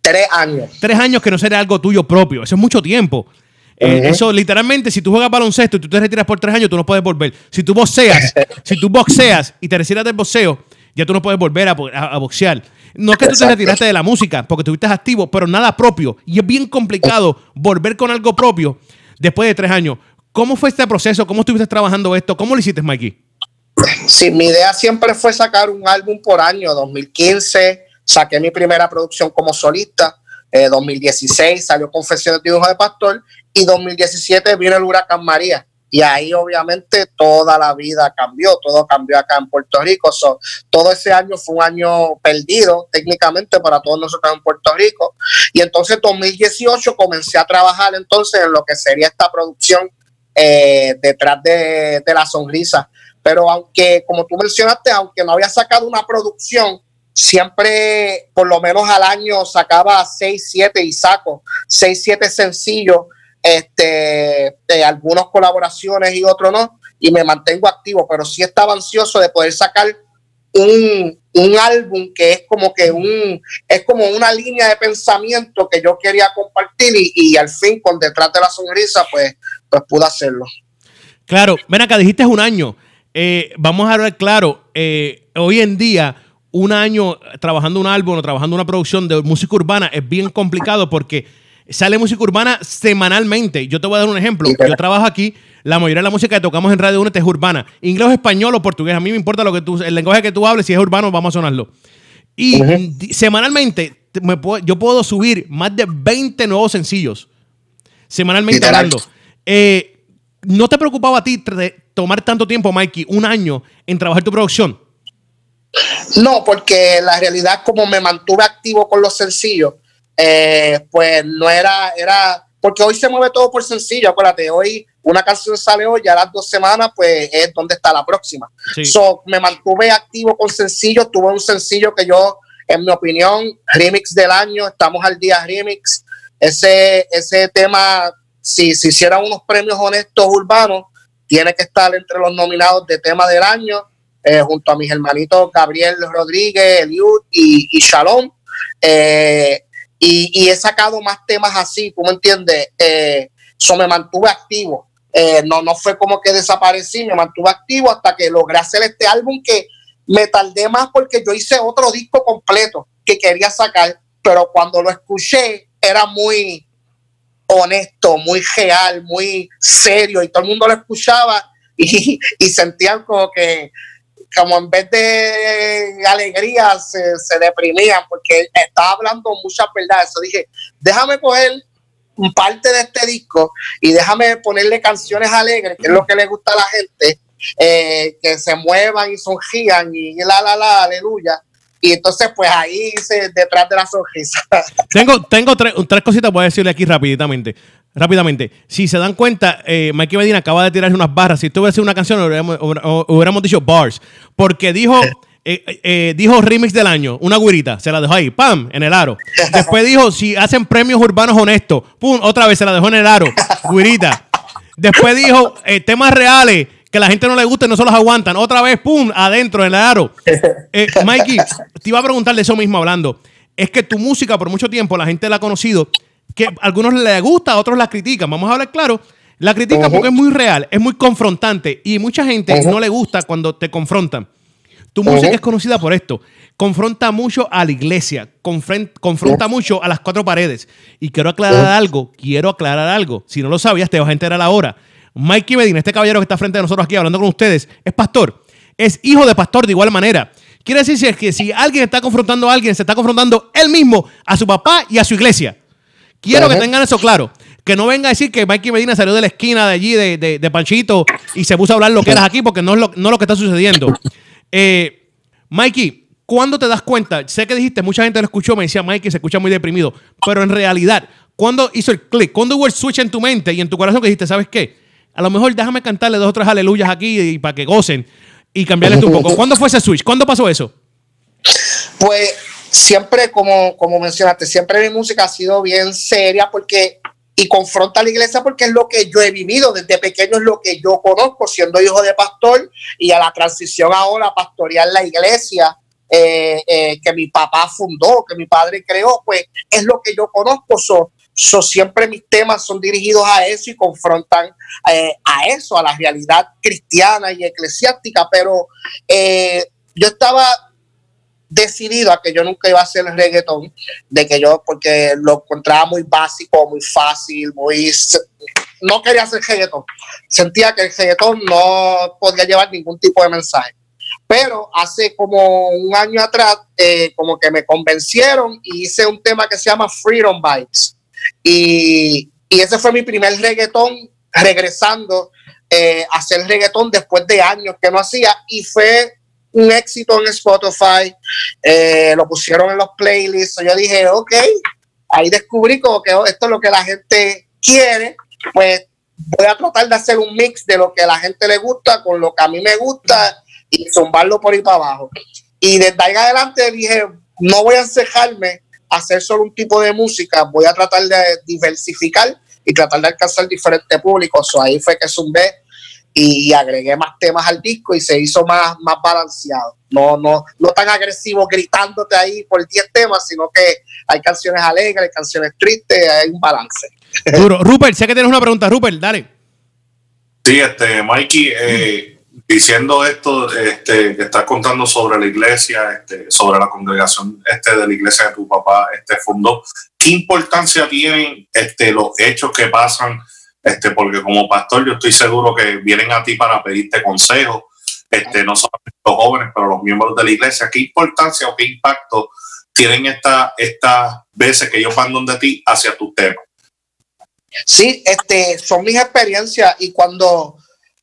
Tres años. Tres años que no será algo tuyo propio. Eso es mucho tiempo. Eh, eso, literalmente, si tú juegas baloncesto y tú te retiras por tres años, tú no puedes volver. Si tú boxeas, [LAUGHS] si tú boxeas y te retiras del boxeo, ya tú no puedes volver a, boxear. No es que tú te retiraste de la música porque estuviste activo, pero nada propio. Y es bien complicado volver con algo propio después de tres años. ¿Cómo fue este proceso? ¿Cómo estuviste trabajando esto? ¿Cómo lo hiciste, Mikey? Sí, mi idea siempre fue sacar un álbum por año. 2015 saqué mi primera producción como solista. 2016 eh, salió Confesiones de Hijo de Pastor. Y 2017 vino el huracán María. Y ahí obviamente toda la vida cambió, todo cambió acá en Puerto Rico. todo ese año fue un año perdido técnicamente para todos nosotros en Puerto Rico. Y entonces 2018 comencé a trabajar entonces en lo que sería esta producción eh, detrás de, la sonrisa. Pero aunque, como tú mencionaste, aunque no había sacado una producción, siempre, por lo menos al año, sacaba 6, 7 y saco 6, 7 sencillos, este, de algunas colaboraciones y otros no, y me mantengo activo, pero sí estaba ansioso de poder sacar un, un álbum que es como que un, es como una línea de pensamiento que yo quería compartir y, y al fin con detrás de la sonrisa, pues pues pude hacerlo. Claro, ven acá, dijiste un año. Eh, vamos a hablar claro, eh, hoy en día un año trabajando un álbum o trabajando una producción de música urbana es bien complicado porque sale música urbana semanalmente. Yo te voy a dar un ejemplo. Yo trabajo aquí, la mayoría de la música que tocamos en Radio 1 es urbana. Inglés, español o portugués. A mí me importa lo que tú, el lenguaje que tú hables, si es urbano, vamos a sonarlo. Y semanalmente yo puedo subir más de 20 nuevos sencillos. Semanalmente hablando. Eh, ¿No te preocupaba a ti tomar tanto tiempo, Mikey, un año en trabajar tu producción? No, porque la realidad como me mantuve activo con los sencillos, eh, pues no era, era, porque hoy se mueve todo por sencillo, acuérdate, hoy una canción sale hoy, ya las dos semanas, pues es donde está la próxima. So, me mantuve activo con sencillos, tuve un sencillo que yo, en mi opinión, remix del año, estamos al día remix, ese, ese tema si se hicieran unos premios honestos urbanos, tiene que estar entre los nominados de tema del año, eh, junto a mis hermanitos Gabriel Rodríguez, Eliud y, y Shalom. Eh, y, he sacado más temas así, ¿tú me entiendes? Eso eh, me mantuve activo. no, no fue como que desaparecí, me mantuve activo hasta que logré hacer este álbum que me tardé más porque yo hice otro disco completo que quería sacar, pero cuando lo escuché era muy, honesto, muy real, muy serio y todo el mundo lo escuchaba [LAUGHS] y, y sentían como que como en vez de alegría se, se deprimían porque estaba hablando muchas verdades. Eso dije, déjame coger parte de este disco y déjame ponerle canciones alegres, que es lo que le gusta a la gente, eh, que se muevan y sonrían y la, la, la, aleluya. Y entonces, pues ahí hice detrás de la sonrisa. Tengo, tengo tres, tres cositas, voy a decirle aquí rápidamente. Rápidamente, si se dan cuenta, eh, Mikey Medina acaba de tirarse unas barras. Si esto hubiera sido una canción, hubiéramos, dicho bars. Porque dijo, eh, eh, dijo remix del año, una guirita, se la dejó ahí, ¡pam! En el aro. Después dijo, si hacen premios urbanos honestos, ¡pum! Otra vez se la dejó en el aro, guirita. Después dijo, temas reales, que la gente no le gusta y no se los aguantan. Otra vez, pum, adentro, en el aro. Eh, Mikey, te iba a preguntar de eso mismo hablando. Es que tu música por mucho tiempo la gente la ha conocido, que a algunos les gusta, a otros la critican. Vamos a hablar claro. La critica porque es muy real, es muy confrontante y mucha gente no le gusta cuando te confrontan. Tu música es conocida por esto. Confronta mucho a la iglesia, confronta mucho a las cuatro paredes. Y quiero aclarar algo, quiero aclarar algo. Si no lo sabías, te vas a enterar ahora. Mikey Medina, este caballero que está frente a nosotros aquí hablando con ustedes, es pastor. Es hijo de pastor de igual manera. Quiere decir que si alguien está confrontando a alguien, se está confrontando él mismo, a su papá y a su iglesia. Quiero que tengan eso claro. Que no venga a decir que Mikey Medina salió de la esquina de allí, de, Panchito, y se puso a hablar lo que eras aquí, porque no es lo, no lo que está sucediendo. Eh, Mikey, ¿cuándo te das cuenta? Sé que dijiste, mucha gente lo escuchó, me decía Mikey, se escucha muy deprimido, pero en realidad, ¿cuándo hizo el click? ¿Cuándo hubo el switch en tu mente y en tu corazón que dijiste, ¿sabes qué? A lo mejor déjame cantarle dos o tres aleluyas aquí y, para que gocen y cambiarle [LAUGHS] un poco. ¿Cuándo fue ese switch? ¿Cuándo pasó eso? Pues siempre, como, como mencionaste, siempre mi música ha sido bien seria porque y confronta a la iglesia porque es lo que yo he vivido desde pequeño, es lo que yo conozco, siendo hijo de pastor y a la transición ahora a pastorear la iglesia eh, eh, que mi papá fundó, que mi padre creó, pues es lo que yo conozco. So, siempre mis temas son dirigidos a eso y confrontan eh, a eso, a la realidad cristiana y eclesiástica, pero yo estaba decidido a que yo nunca iba a hacer el reggaetón, de que yo, porque lo encontraba muy básico, muy fácil, muy... No quería hacer reggaetón. Sentía que el reggaetón no podía llevar ningún tipo de mensaje. Pero hace como un año atrás, eh, como que me convencieron y hice un tema que se llama Freedom Bites. Y, y ese fue mi primer reggaetón regresando eh, a hacer reggaetón después de años que no hacía. Y fue un éxito en Spotify, eh, lo pusieron en los playlists. Yo dije, ok, ahí descubrí como que oh, esto es lo que la gente quiere, pues voy a tratar de hacer un mix de lo que a la gente le gusta con lo que a mí me gusta y zumbarlo por ahí para abajo. Y desde ahí adelante dije, no voy a encejarme a hacer solo un tipo de música, voy a tratar de diversificar y tratar de alcanzar diferentes públicos. ahí fue que zumbé y agregué más temas al disco y se hizo más, más balanceado. No, no, no tan agresivo gritándote ahí por 10 temas, sino que hay canciones alegres, hay canciones tristes, hay un balance. [LAUGHS] Duro. Rupert, sé que tienes una pregunta. Rupert, dale. Sí, este, Mikey, eh, diciendo esto, este, que estás contando sobre la iglesia, este, sobre la congregación este, de la iglesia de tu papá este, fundó, ¿qué importancia tienen este, los hechos que pasan? Este, porque como pastor yo estoy seguro que vienen a ti para pedirte consejos, este, no solamente los jóvenes, pero los miembros de la iglesia. ¿Qué importancia o qué impacto tienen estas estas veces que ellos van donde ti hacia tu tema? Sí, este, son mis experiencias y cuando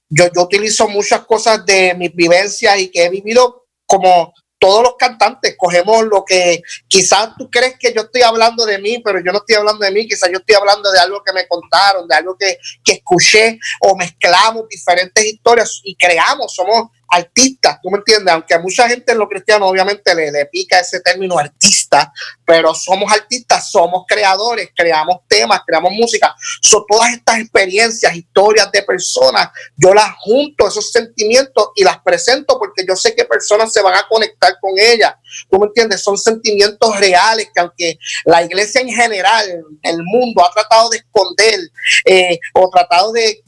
yo, yo utilizo muchas cosas de mis vivencias y que he vivido como todos los cantantes cogemos lo que quizás tú crees que yo estoy hablando de mí, pero yo no estoy hablando de mí, quizás yo estoy hablando de algo que me contaron, de algo que, que escuché o mezclamos diferentes historias y creamos, somos artistas, ¿tú me entiendes? Aunque a mucha gente en lo cristiano obviamente le, le pica ese término artista, pero somos artistas, somos creadores, creamos temas, creamos música. Son todas estas experiencias, historias de personas, yo las junto, esos sentimientos y las presento porque yo sé que personas se van a conectar con ellas. ¿Tú me entiendes? Son sentimientos reales que aunque la iglesia en general, el mundo ha tratado de esconder eh, o tratado de,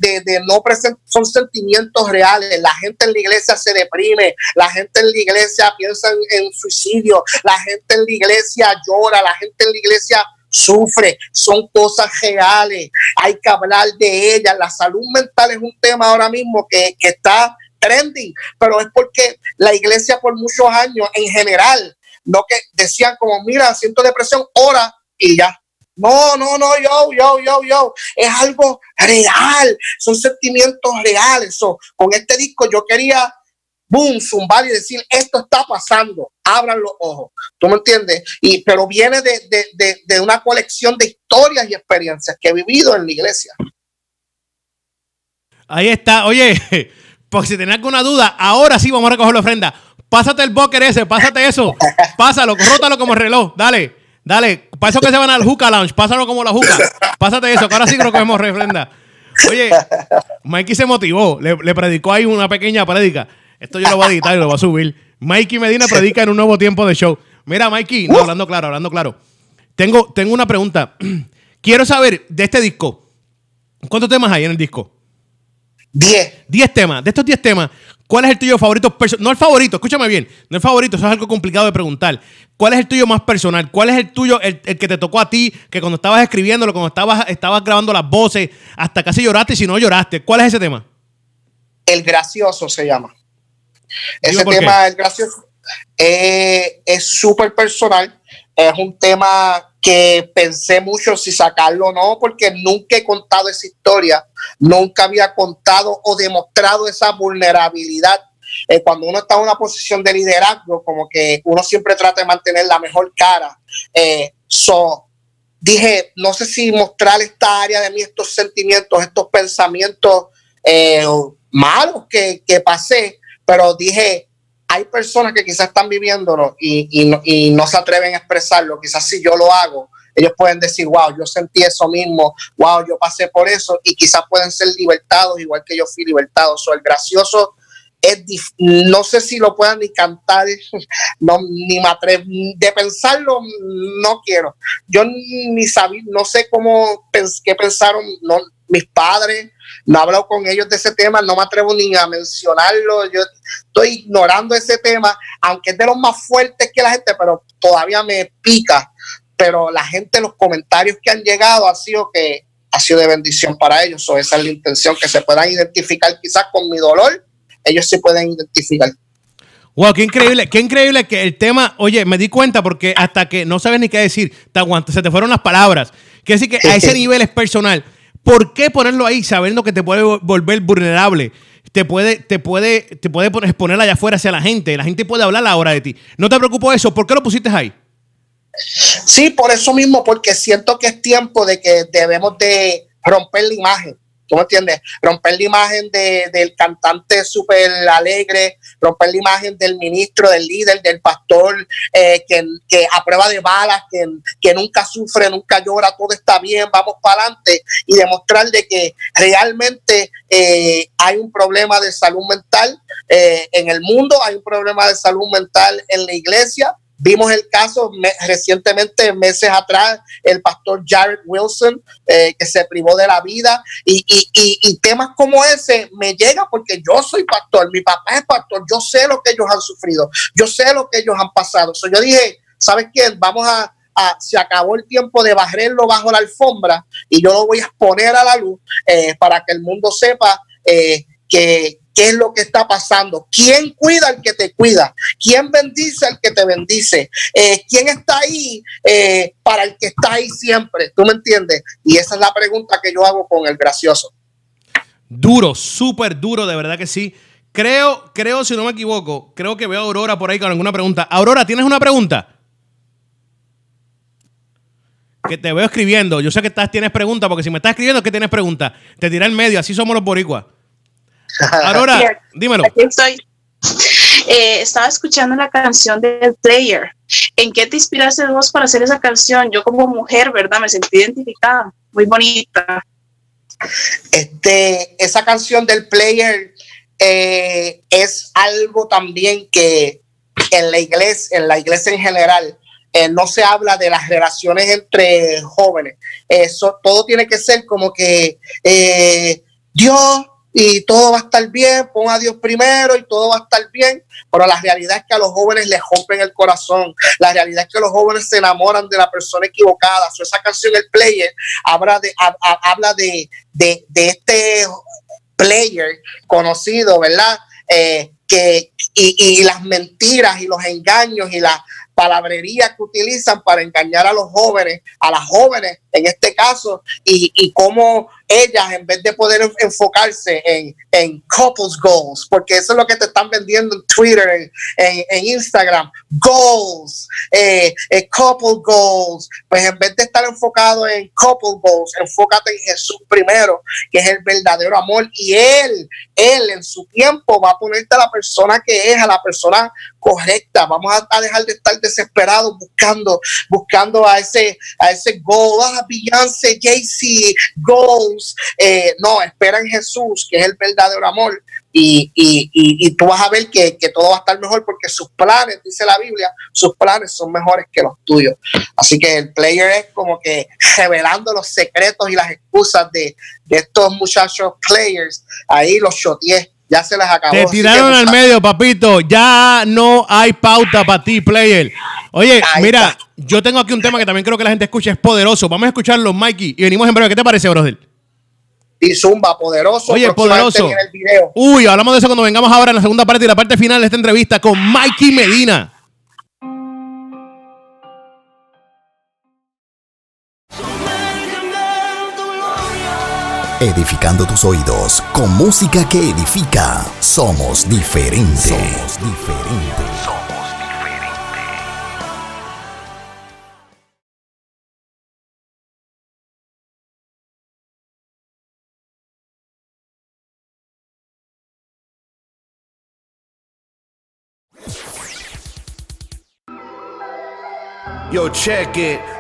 no presentar, son sentimientos reales. La gente en la iglesia se deprime, la gente en la iglesia piensa en, suicidio, la gente en la iglesia llora, la gente en la iglesia sufre, son cosas reales, hay que hablar de ellas. La salud mental es un tema ahora mismo que, que está trending, pero es porque la iglesia por muchos años en general, no que decían como, mira, siento depresión, ora y ya. No, no, no, yo, yo, yo, yo. Es algo real, son sentimientos reales. con este disco yo quería boom, zumbar y decir, esto está pasando, abran los ojos, ¿tú me entiendes? Y, pero viene de, una colección de historias y experiencias que he vivido en la iglesia. Ahí está, oye, [LAUGHS] por si tenés alguna duda, ahora sí vamos a recoger la ofrenda. Pásate el boker ese, pásate eso, [LAUGHS] pásalo, rótalo como reloj, dale, dale, para eso que se van al Juca Lounge, pásalo como la Juca, pásate eso, que ahora sí creo la refrenda. Oye, Mikey se motivó, le, le predicó ahí una pequeña prédica. Esto yo lo voy a editar y lo voy a subir. Mikey Medina predica en un nuevo tiempo de show. Mira, Mikey, no, hablando claro, hablando claro. Tengo, tengo una pregunta. [CLEARS THROAT] Quiero saber de este disco. ¿Cuántos temas hay en el disco? 10. 10 temas. De estos 10 temas, ¿cuál es el tuyo favorito? No el favorito, escúchame bien. No el favorito, eso es algo complicado de preguntar. ¿Cuál es el tuyo más personal? ¿Cuál es el tuyo, el, que te tocó a ti, que cuando estabas escribiéndolo, cuando estabas, estabas grabando las voces, hasta casi lloraste y si no lloraste? ¿Cuál es ese tema? El gracioso se llama. Ese tema, el gracioso, eh, es súper personal. Es un tema que pensé mucho si sacarlo o no, porque nunca he contado esa historia, nunca había contado o demostrado esa vulnerabilidad. Eh, cuando uno está en una posición de liderazgo, como que uno siempre trata de mantener la mejor cara. Eh, so, dije, no sé si mostrar esta área de mí, estos sentimientos, estos pensamientos eh, malos que, que pasé, pero dije, hay personas que quizás están viviéndolo y, no, se atreven a expresarlo. Quizás si yo lo hago, ellos pueden decir, wow, yo sentí eso mismo, wow, yo pasé por eso y quizás pueden ser libertados igual que yo fui libertado. So, el gracioso es, no sé si lo puedan ni cantar, [LAUGHS] no, ni me atrevo, de pensarlo no quiero. Yo ni sabía, no sé cómo, qué pensaron no, mis padres, no he hablado con ellos de ese tema, no me atrevo ni a mencionarlo, yo estoy ignorando ese tema, aunque es de los más fuertes que la gente, pero todavía me pica. Pero la gente, los comentarios que han llegado ha sido que ha sido de bendición para ellos, o esa es la intención, que se puedan identificar quizás con mi dolor, ellos se pueden identificar. Wow, qué increíble, qué increíble que el tema, oye, me di cuenta porque hasta que no sabes ni qué decir, te aguantas, se te fueron las palabras. Quiere decir que a ese nivel es personal. ¿Por qué ponerlo ahí sabiendo que te puede volver vulnerable? Te puede, te puede, te puede exponer allá afuera hacia la gente. La gente puede hablar ahora de ti. No te preocupes eso. ¿Por qué lo pusiste ahí? Sí, por eso mismo, porque siento que es tiempo de que debemos de romper la imagen. ¿Tú me entiendes? Romper la imagen de, del cantante súper alegre, romper la imagen del ministro, del líder, del pastor, eh, que, que, a prueba de balas, que, que, nunca sufre, nunca llora, todo está bien, vamos para adelante y demostrar de que realmente eh, hay un problema de salud mental eh, en el mundo, hay un problema de salud mental en la iglesia Vimos el caso recientemente, meses atrás, el pastor Jared Wilson, eh, que se privó de la vida. Y, temas como ese me llegan porque yo soy pastor, mi papá es pastor, yo sé lo que ellos han sufrido, yo sé lo que ellos han pasado. So, yo dije, ¿sabes qué? Vamos a, se acabó el tiempo de barrerlo bajo la alfombra y yo lo voy a exponer a la luz eh, para que el mundo sepa eh, que, qué es lo que está pasando, quién cuida al que te cuida, quién bendice al que te bendice, eh, quién está ahí eh, para el que está ahí siempre, ¿tú me entiendes? Y esa es la pregunta que yo hago con el gracioso. Duro, súper duro, de verdad que sí. Creo, creo, si no me equivoco, creo que veo a Aurora por ahí con alguna pregunta. Aurora, ¿tienes una pregunta? Que te veo escribiendo. Yo sé que estás, tienes pregunta, porque si me estás escribiendo es que tienes pregunta. Te tira en medio, así somos los boricuas. [LAUGHS] Aurora, dímelo. estoy. Eh, estaba escuchando la canción del Player. ¿En qué te inspiraste vos para hacer esa canción? Yo como mujer, ¿verdad? Me sentí identificada. Muy bonita. Este, esa canción del Player eh, es algo también que en la iglesia, en la iglesia en general, eh, no se habla de las relaciones entre jóvenes. Eso todo tiene que ser como que Dios y todo va a estar bien, pon a Dios primero y todo va a estar bien, pero la realidad es que a los jóvenes les rompen el corazón, la realidad es que los jóvenes se enamoran de la persona equivocada, esa canción, el player, habla de, habla de, este player conocido, ¿verdad? Eh, que, y, y, las mentiras y los engaños y la palabrería que utilizan para engañar a los jóvenes, a las jóvenes en este caso, y, y cómo ellas, en vez de poder enfocarse en, en couples goals, porque eso es lo que te están vendiendo en Twitter, en, en, Instagram, goals, eh, eh, couple goals, pues en vez de estar enfocado en couple goals, enfócate en Jesús primero, que es el verdadero amor, y Él, Él en su tiempo va a ponerte a la persona que es, a la persona correcta. Vamos a, dejar de estar desesperados buscando, buscando a ese, a ese goal, ah, Beyoncé, Jay-Z, Eh, no, espera en Jesús, que es el verdadero amor. y, y, y, tú vas a ver que, que, todo va a estar mejor porque sus planes, dice la Biblia, sus planes son mejores que los tuyos. Así que el player es como que revelando los secretos y las excusas de, de estos muchachos players. Ahí los shoteé. Ya se les acabó. Te tiraron al medio, papito. Ya no hay pauta para ti, player. Oye, mira, yo tengo aquí un tema que también creo que la gente escucha, es poderoso. Vamos a escucharlo, Mikey, y venimos en breve. ¿Qué te parece, brother? Y Zumba, poderoso. Oye, poderoso. Uy, hablamos de eso cuando vengamos ahora en la segunda parte y la parte final de esta entrevista con Mikey Medina. Edificando tus oídos con música que edifica. Somos diferentes. Somos diferentes. Check it.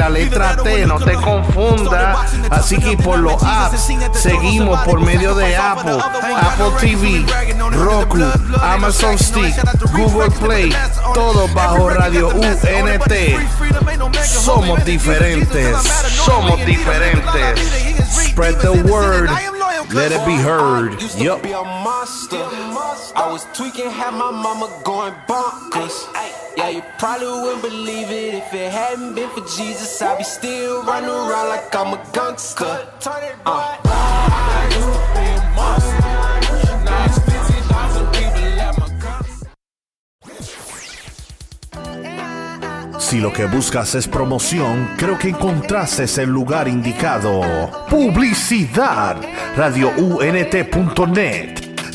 la letra T. No te confundas. Así que por los apps, seguimos por medio de Apple, Apple TV, Roku, Amazon Stick, Google Play todo bajo Radio UNT. Somos diferentes, somos diferentes. Spread the word. Let it be heard. Yup. I was tweaking, my mama going bonkers. Yeah, you probably wouldn't believe it if it hadn't been for Jesus. I'd be still running around like I'm a gangster. Uh. Si lo que buscas es promoción, creo que encontraste el lugar indicado. Publicidad. RadioUNT.net.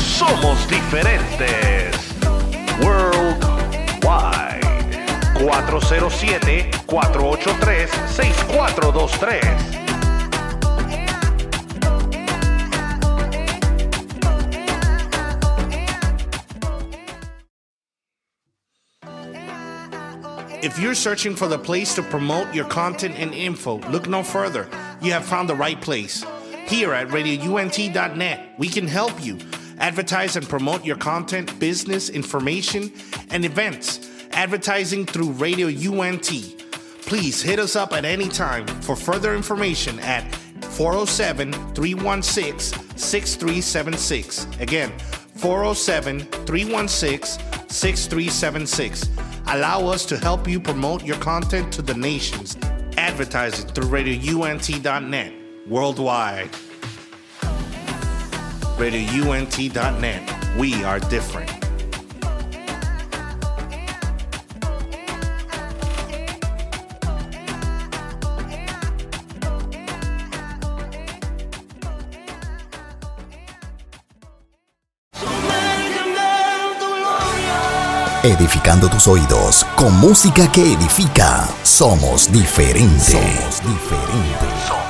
Somos diferentes. Worldwide. 407-483-6423. If you're searching for the place to promote your content and info, look no further. You have found the right place. Here at RadioUNT.net, we can help you advertise and promote your content, business, information, and events. Advertising through Radio UNT. Please hit us up at any time for further information at 407 316 6376. Again, 407 316 6376. Allow us to help you promote your content to the nations. Advertising through RadioUNT.net worldwide. RadioUNT.net. We are different. edificando tus oídos con música que edifica. Somos diferentes. Somos diferentes.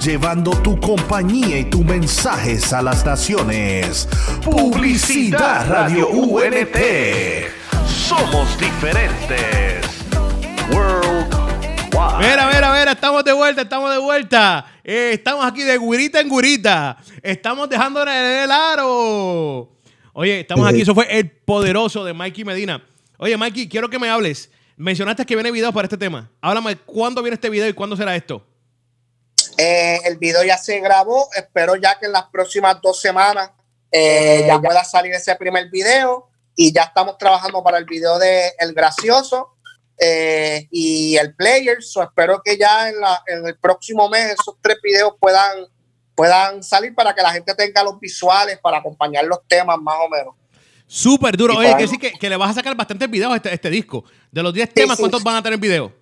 llevando tu compañía y tus mensajes a las naciones. Publicidad Radio UNT. Somos diferentes. Worldwide. Mira, mira, mira, estamos de vuelta, estamos de vuelta. Eh, estamos aquí de gurita en gurita. Estamos dejando en el aro. Oye, estamos aquí. Eso fue el poderoso de Mikey Medina. Oye, Mikey, quiero que me hables. Mencionaste que viene video para este tema. Háblame, ¿cuándo viene este video y cuándo será esto? Eh, el video ya se grabó. Espero ya que en las próximas dos semanas eh, ya pueda salir ese primer video. Y ya estamos trabajando para el video de El Gracioso eh, y el Player. So espero que ya en, la, en, el próximo mes esos tres videos puedan, puedan salir para que la gente tenga los visuales para acompañar los temas más o menos. Súper duro. Oye, que sí que, que, le vas a sacar bastantes videos a este, este disco. De los 10 sí, temas, ¿cuántos van a tener video?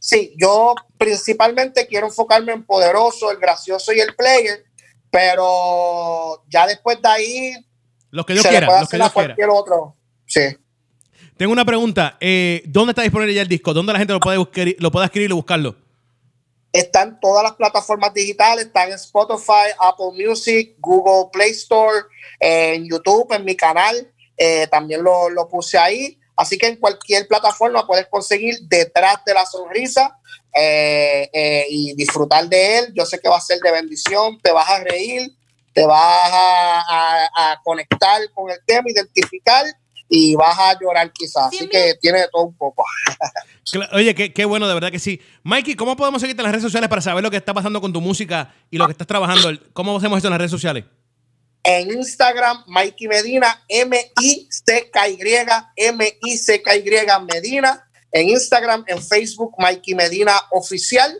Sí, yo principalmente quiero enfocarme en Poderoso, el Gracioso y el Player, pero ya después de ahí... Los que yo quiera, los que yo cualquier quiera. otro. Sí. Tengo una pregunta. Eh, ¿Dónde está disponible ya el disco? ¿Dónde la gente lo puede, buscar, lo puede escribir y buscarlo? Está en todas las plataformas digitales, está en Spotify, Apple Music, Google Play Store, eh, en YouTube, en mi canal, eh, también lo, lo, puse ahí. Así que en cualquier plataforma puedes conseguir detrás de la sonrisa eh, y disfrutar de él. Yo sé que va a ser de bendición, te vas a reír, te vas a, a, a conectar con el tema, identificar y vas a llorar quizás. Así que tiene de todo un poco. [LAUGHS] Oye, qué, qué, bueno, de verdad que sí. Mikey, ¿cómo podemos seguirte en las redes sociales para saber lo que está pasando con tu música y lo que estás trabajando? ¿Cómo hacemos esto en las redes sociales? En Instagram, Mikey Medina, M-I-C-K-Y, M-I-C-K-Y Medina. En Instagram, en Facebook, Mikey Medina Oficial.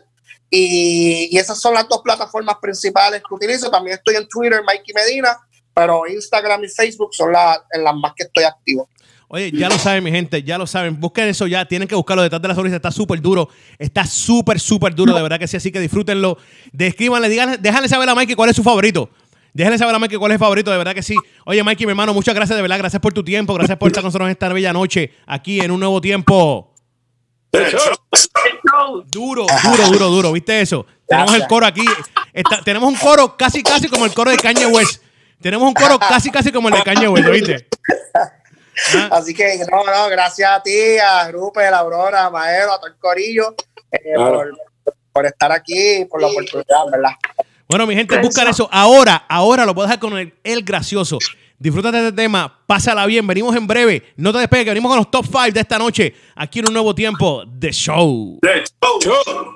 Y, esas son las dos plataformas principales que utilizo. También estoy en Twitter, Mikey Medina, pero Instagram y Facebook son las más que estoy activo. Oye, ya lo saben, mi gente, ya lo saben. Busquen eso ya, tienen que buscarlo detrás de la sonrisa. Está súper duro, está súper, súper duro, de verdad que sí. Así que disfrútenlo. Descríbanle, digan, déjale saber a Mikey cuál es su favorito. Déjale saber a Mikey cuál es el favorito, de verdad que sí. Oye, Mikey, mi hermano, muchas gracias, de verdad. Gracias por tu tiempo, gracias por estar con nosotros en esta bella noche, aquí en un nuevo tiempo. Duro, duro, duro, duro. ¿Viste eso? Tenemos el coro aquí. Está, tenemos un coro casi, casi como el coro de Kanye West. Tenemos un coro casi, casi como el de Kanye West, ¿viste? ¿Ah? [LAUGHS] Así que, no, no, gracias a ti, a Rupert, a Aurora, a Maero, a todo el corillo, eh, claro. por, por, estar aquí, por la oportunidad, ¿verdad? Bueno, mi gente, buscar eso. Ahora, ahora lo puedo dejar con el, el gracioso. Disfrútate de este tema, pásala bien, venimos en breve. No te despegues, venimos con los top 5 de esta noche, aquí en un nuevo tiempo de show. De show.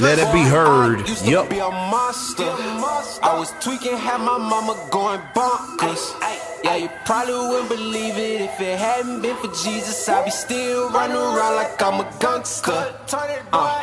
Let it be heard. Yup. I was tweaking, had my mama going bonkers. Yeah, you probably wouldn't believe it if it hadn't been for Jesus. I'd be still running around like I'm a gangster. Uh.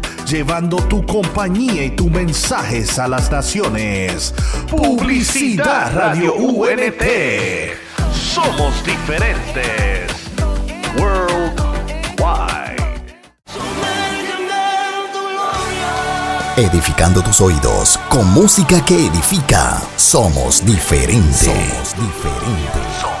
llevando tu compañía y tus mensajes a las naciones. Publicidad Radio UNT. Somos diferentes. Worldwide. Edificando tus oídos con música que edifica. Somos diferentes. Somos diferentes.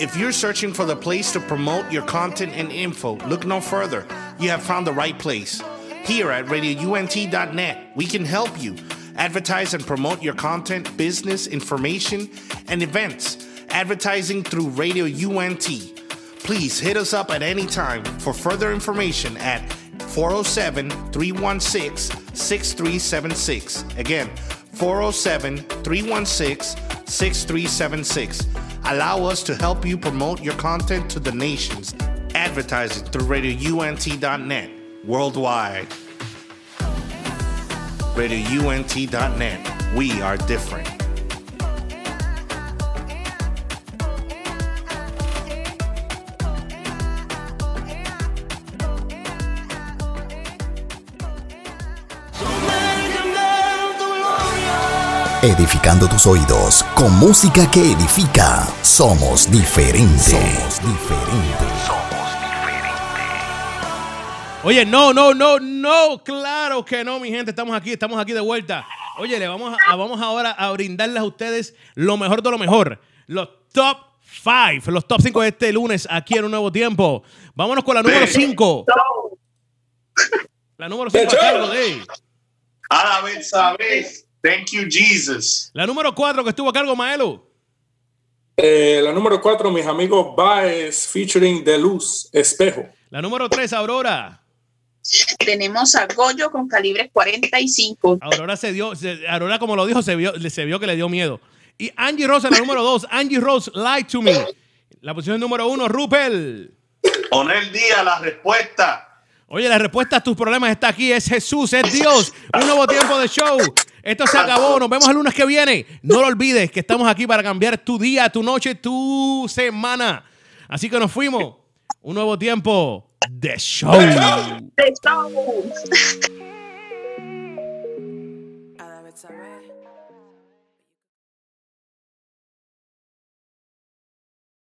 If you're searching for the place to promote your content and info, look no further. You have found the right place. Here at radiount.net, we can help you advertise and promote your content, business, information, and events. Advertising through Radio UNT. Please hit us up at any time for further information at 407 316 6376. Again, 407 316 6376. Allow us to help you promote your content to the nations. Advertising through radiount.net worldwide. RadioUNT.net. We are different. Edificando tus oídos con música que edifica. Somos diferentes. Somos diferentes. Oye, no, no, no, no, claro que no, mi gente, estamos aquí, estamos aquí de vuelta. Oye, le vamos a, vamos ahora a brindarles a ustedes lo mejor de lo mejor. Los top 5, los top 5 de este lunes aquí en un nuevo tiempo. Vámonos con la número 5. La número 5 a cargo de... A la vez, sabes. Thank you, Jesus. La número 4 que estuvo a cargo, Maelo. Eh, la número 4, mis amigos Baez featuring De Luz, Espejo. La número 3, Aurora. Tenemos a Goyo con calibre 45. Aurora se dio, se- Aurora como lo dijo, se vio, se vio que le dio miedo. Y Angie Rose en la número 2, Angie Rose, Lie to Me. La posición número 1, Rupel. Poner día la respuesta. Oye, la respuesta a tus problemas está aquí. Es Jesús, es Dios. Un nuevo tiempo de show. Esto se acabó. Nos vemos el lunes que viene. No lo olvides que estamos aquí para cambiar tu día, tu noche, tu semana. Así que nos fuimos. Un nuevo tiempo de show. ¡Estamos!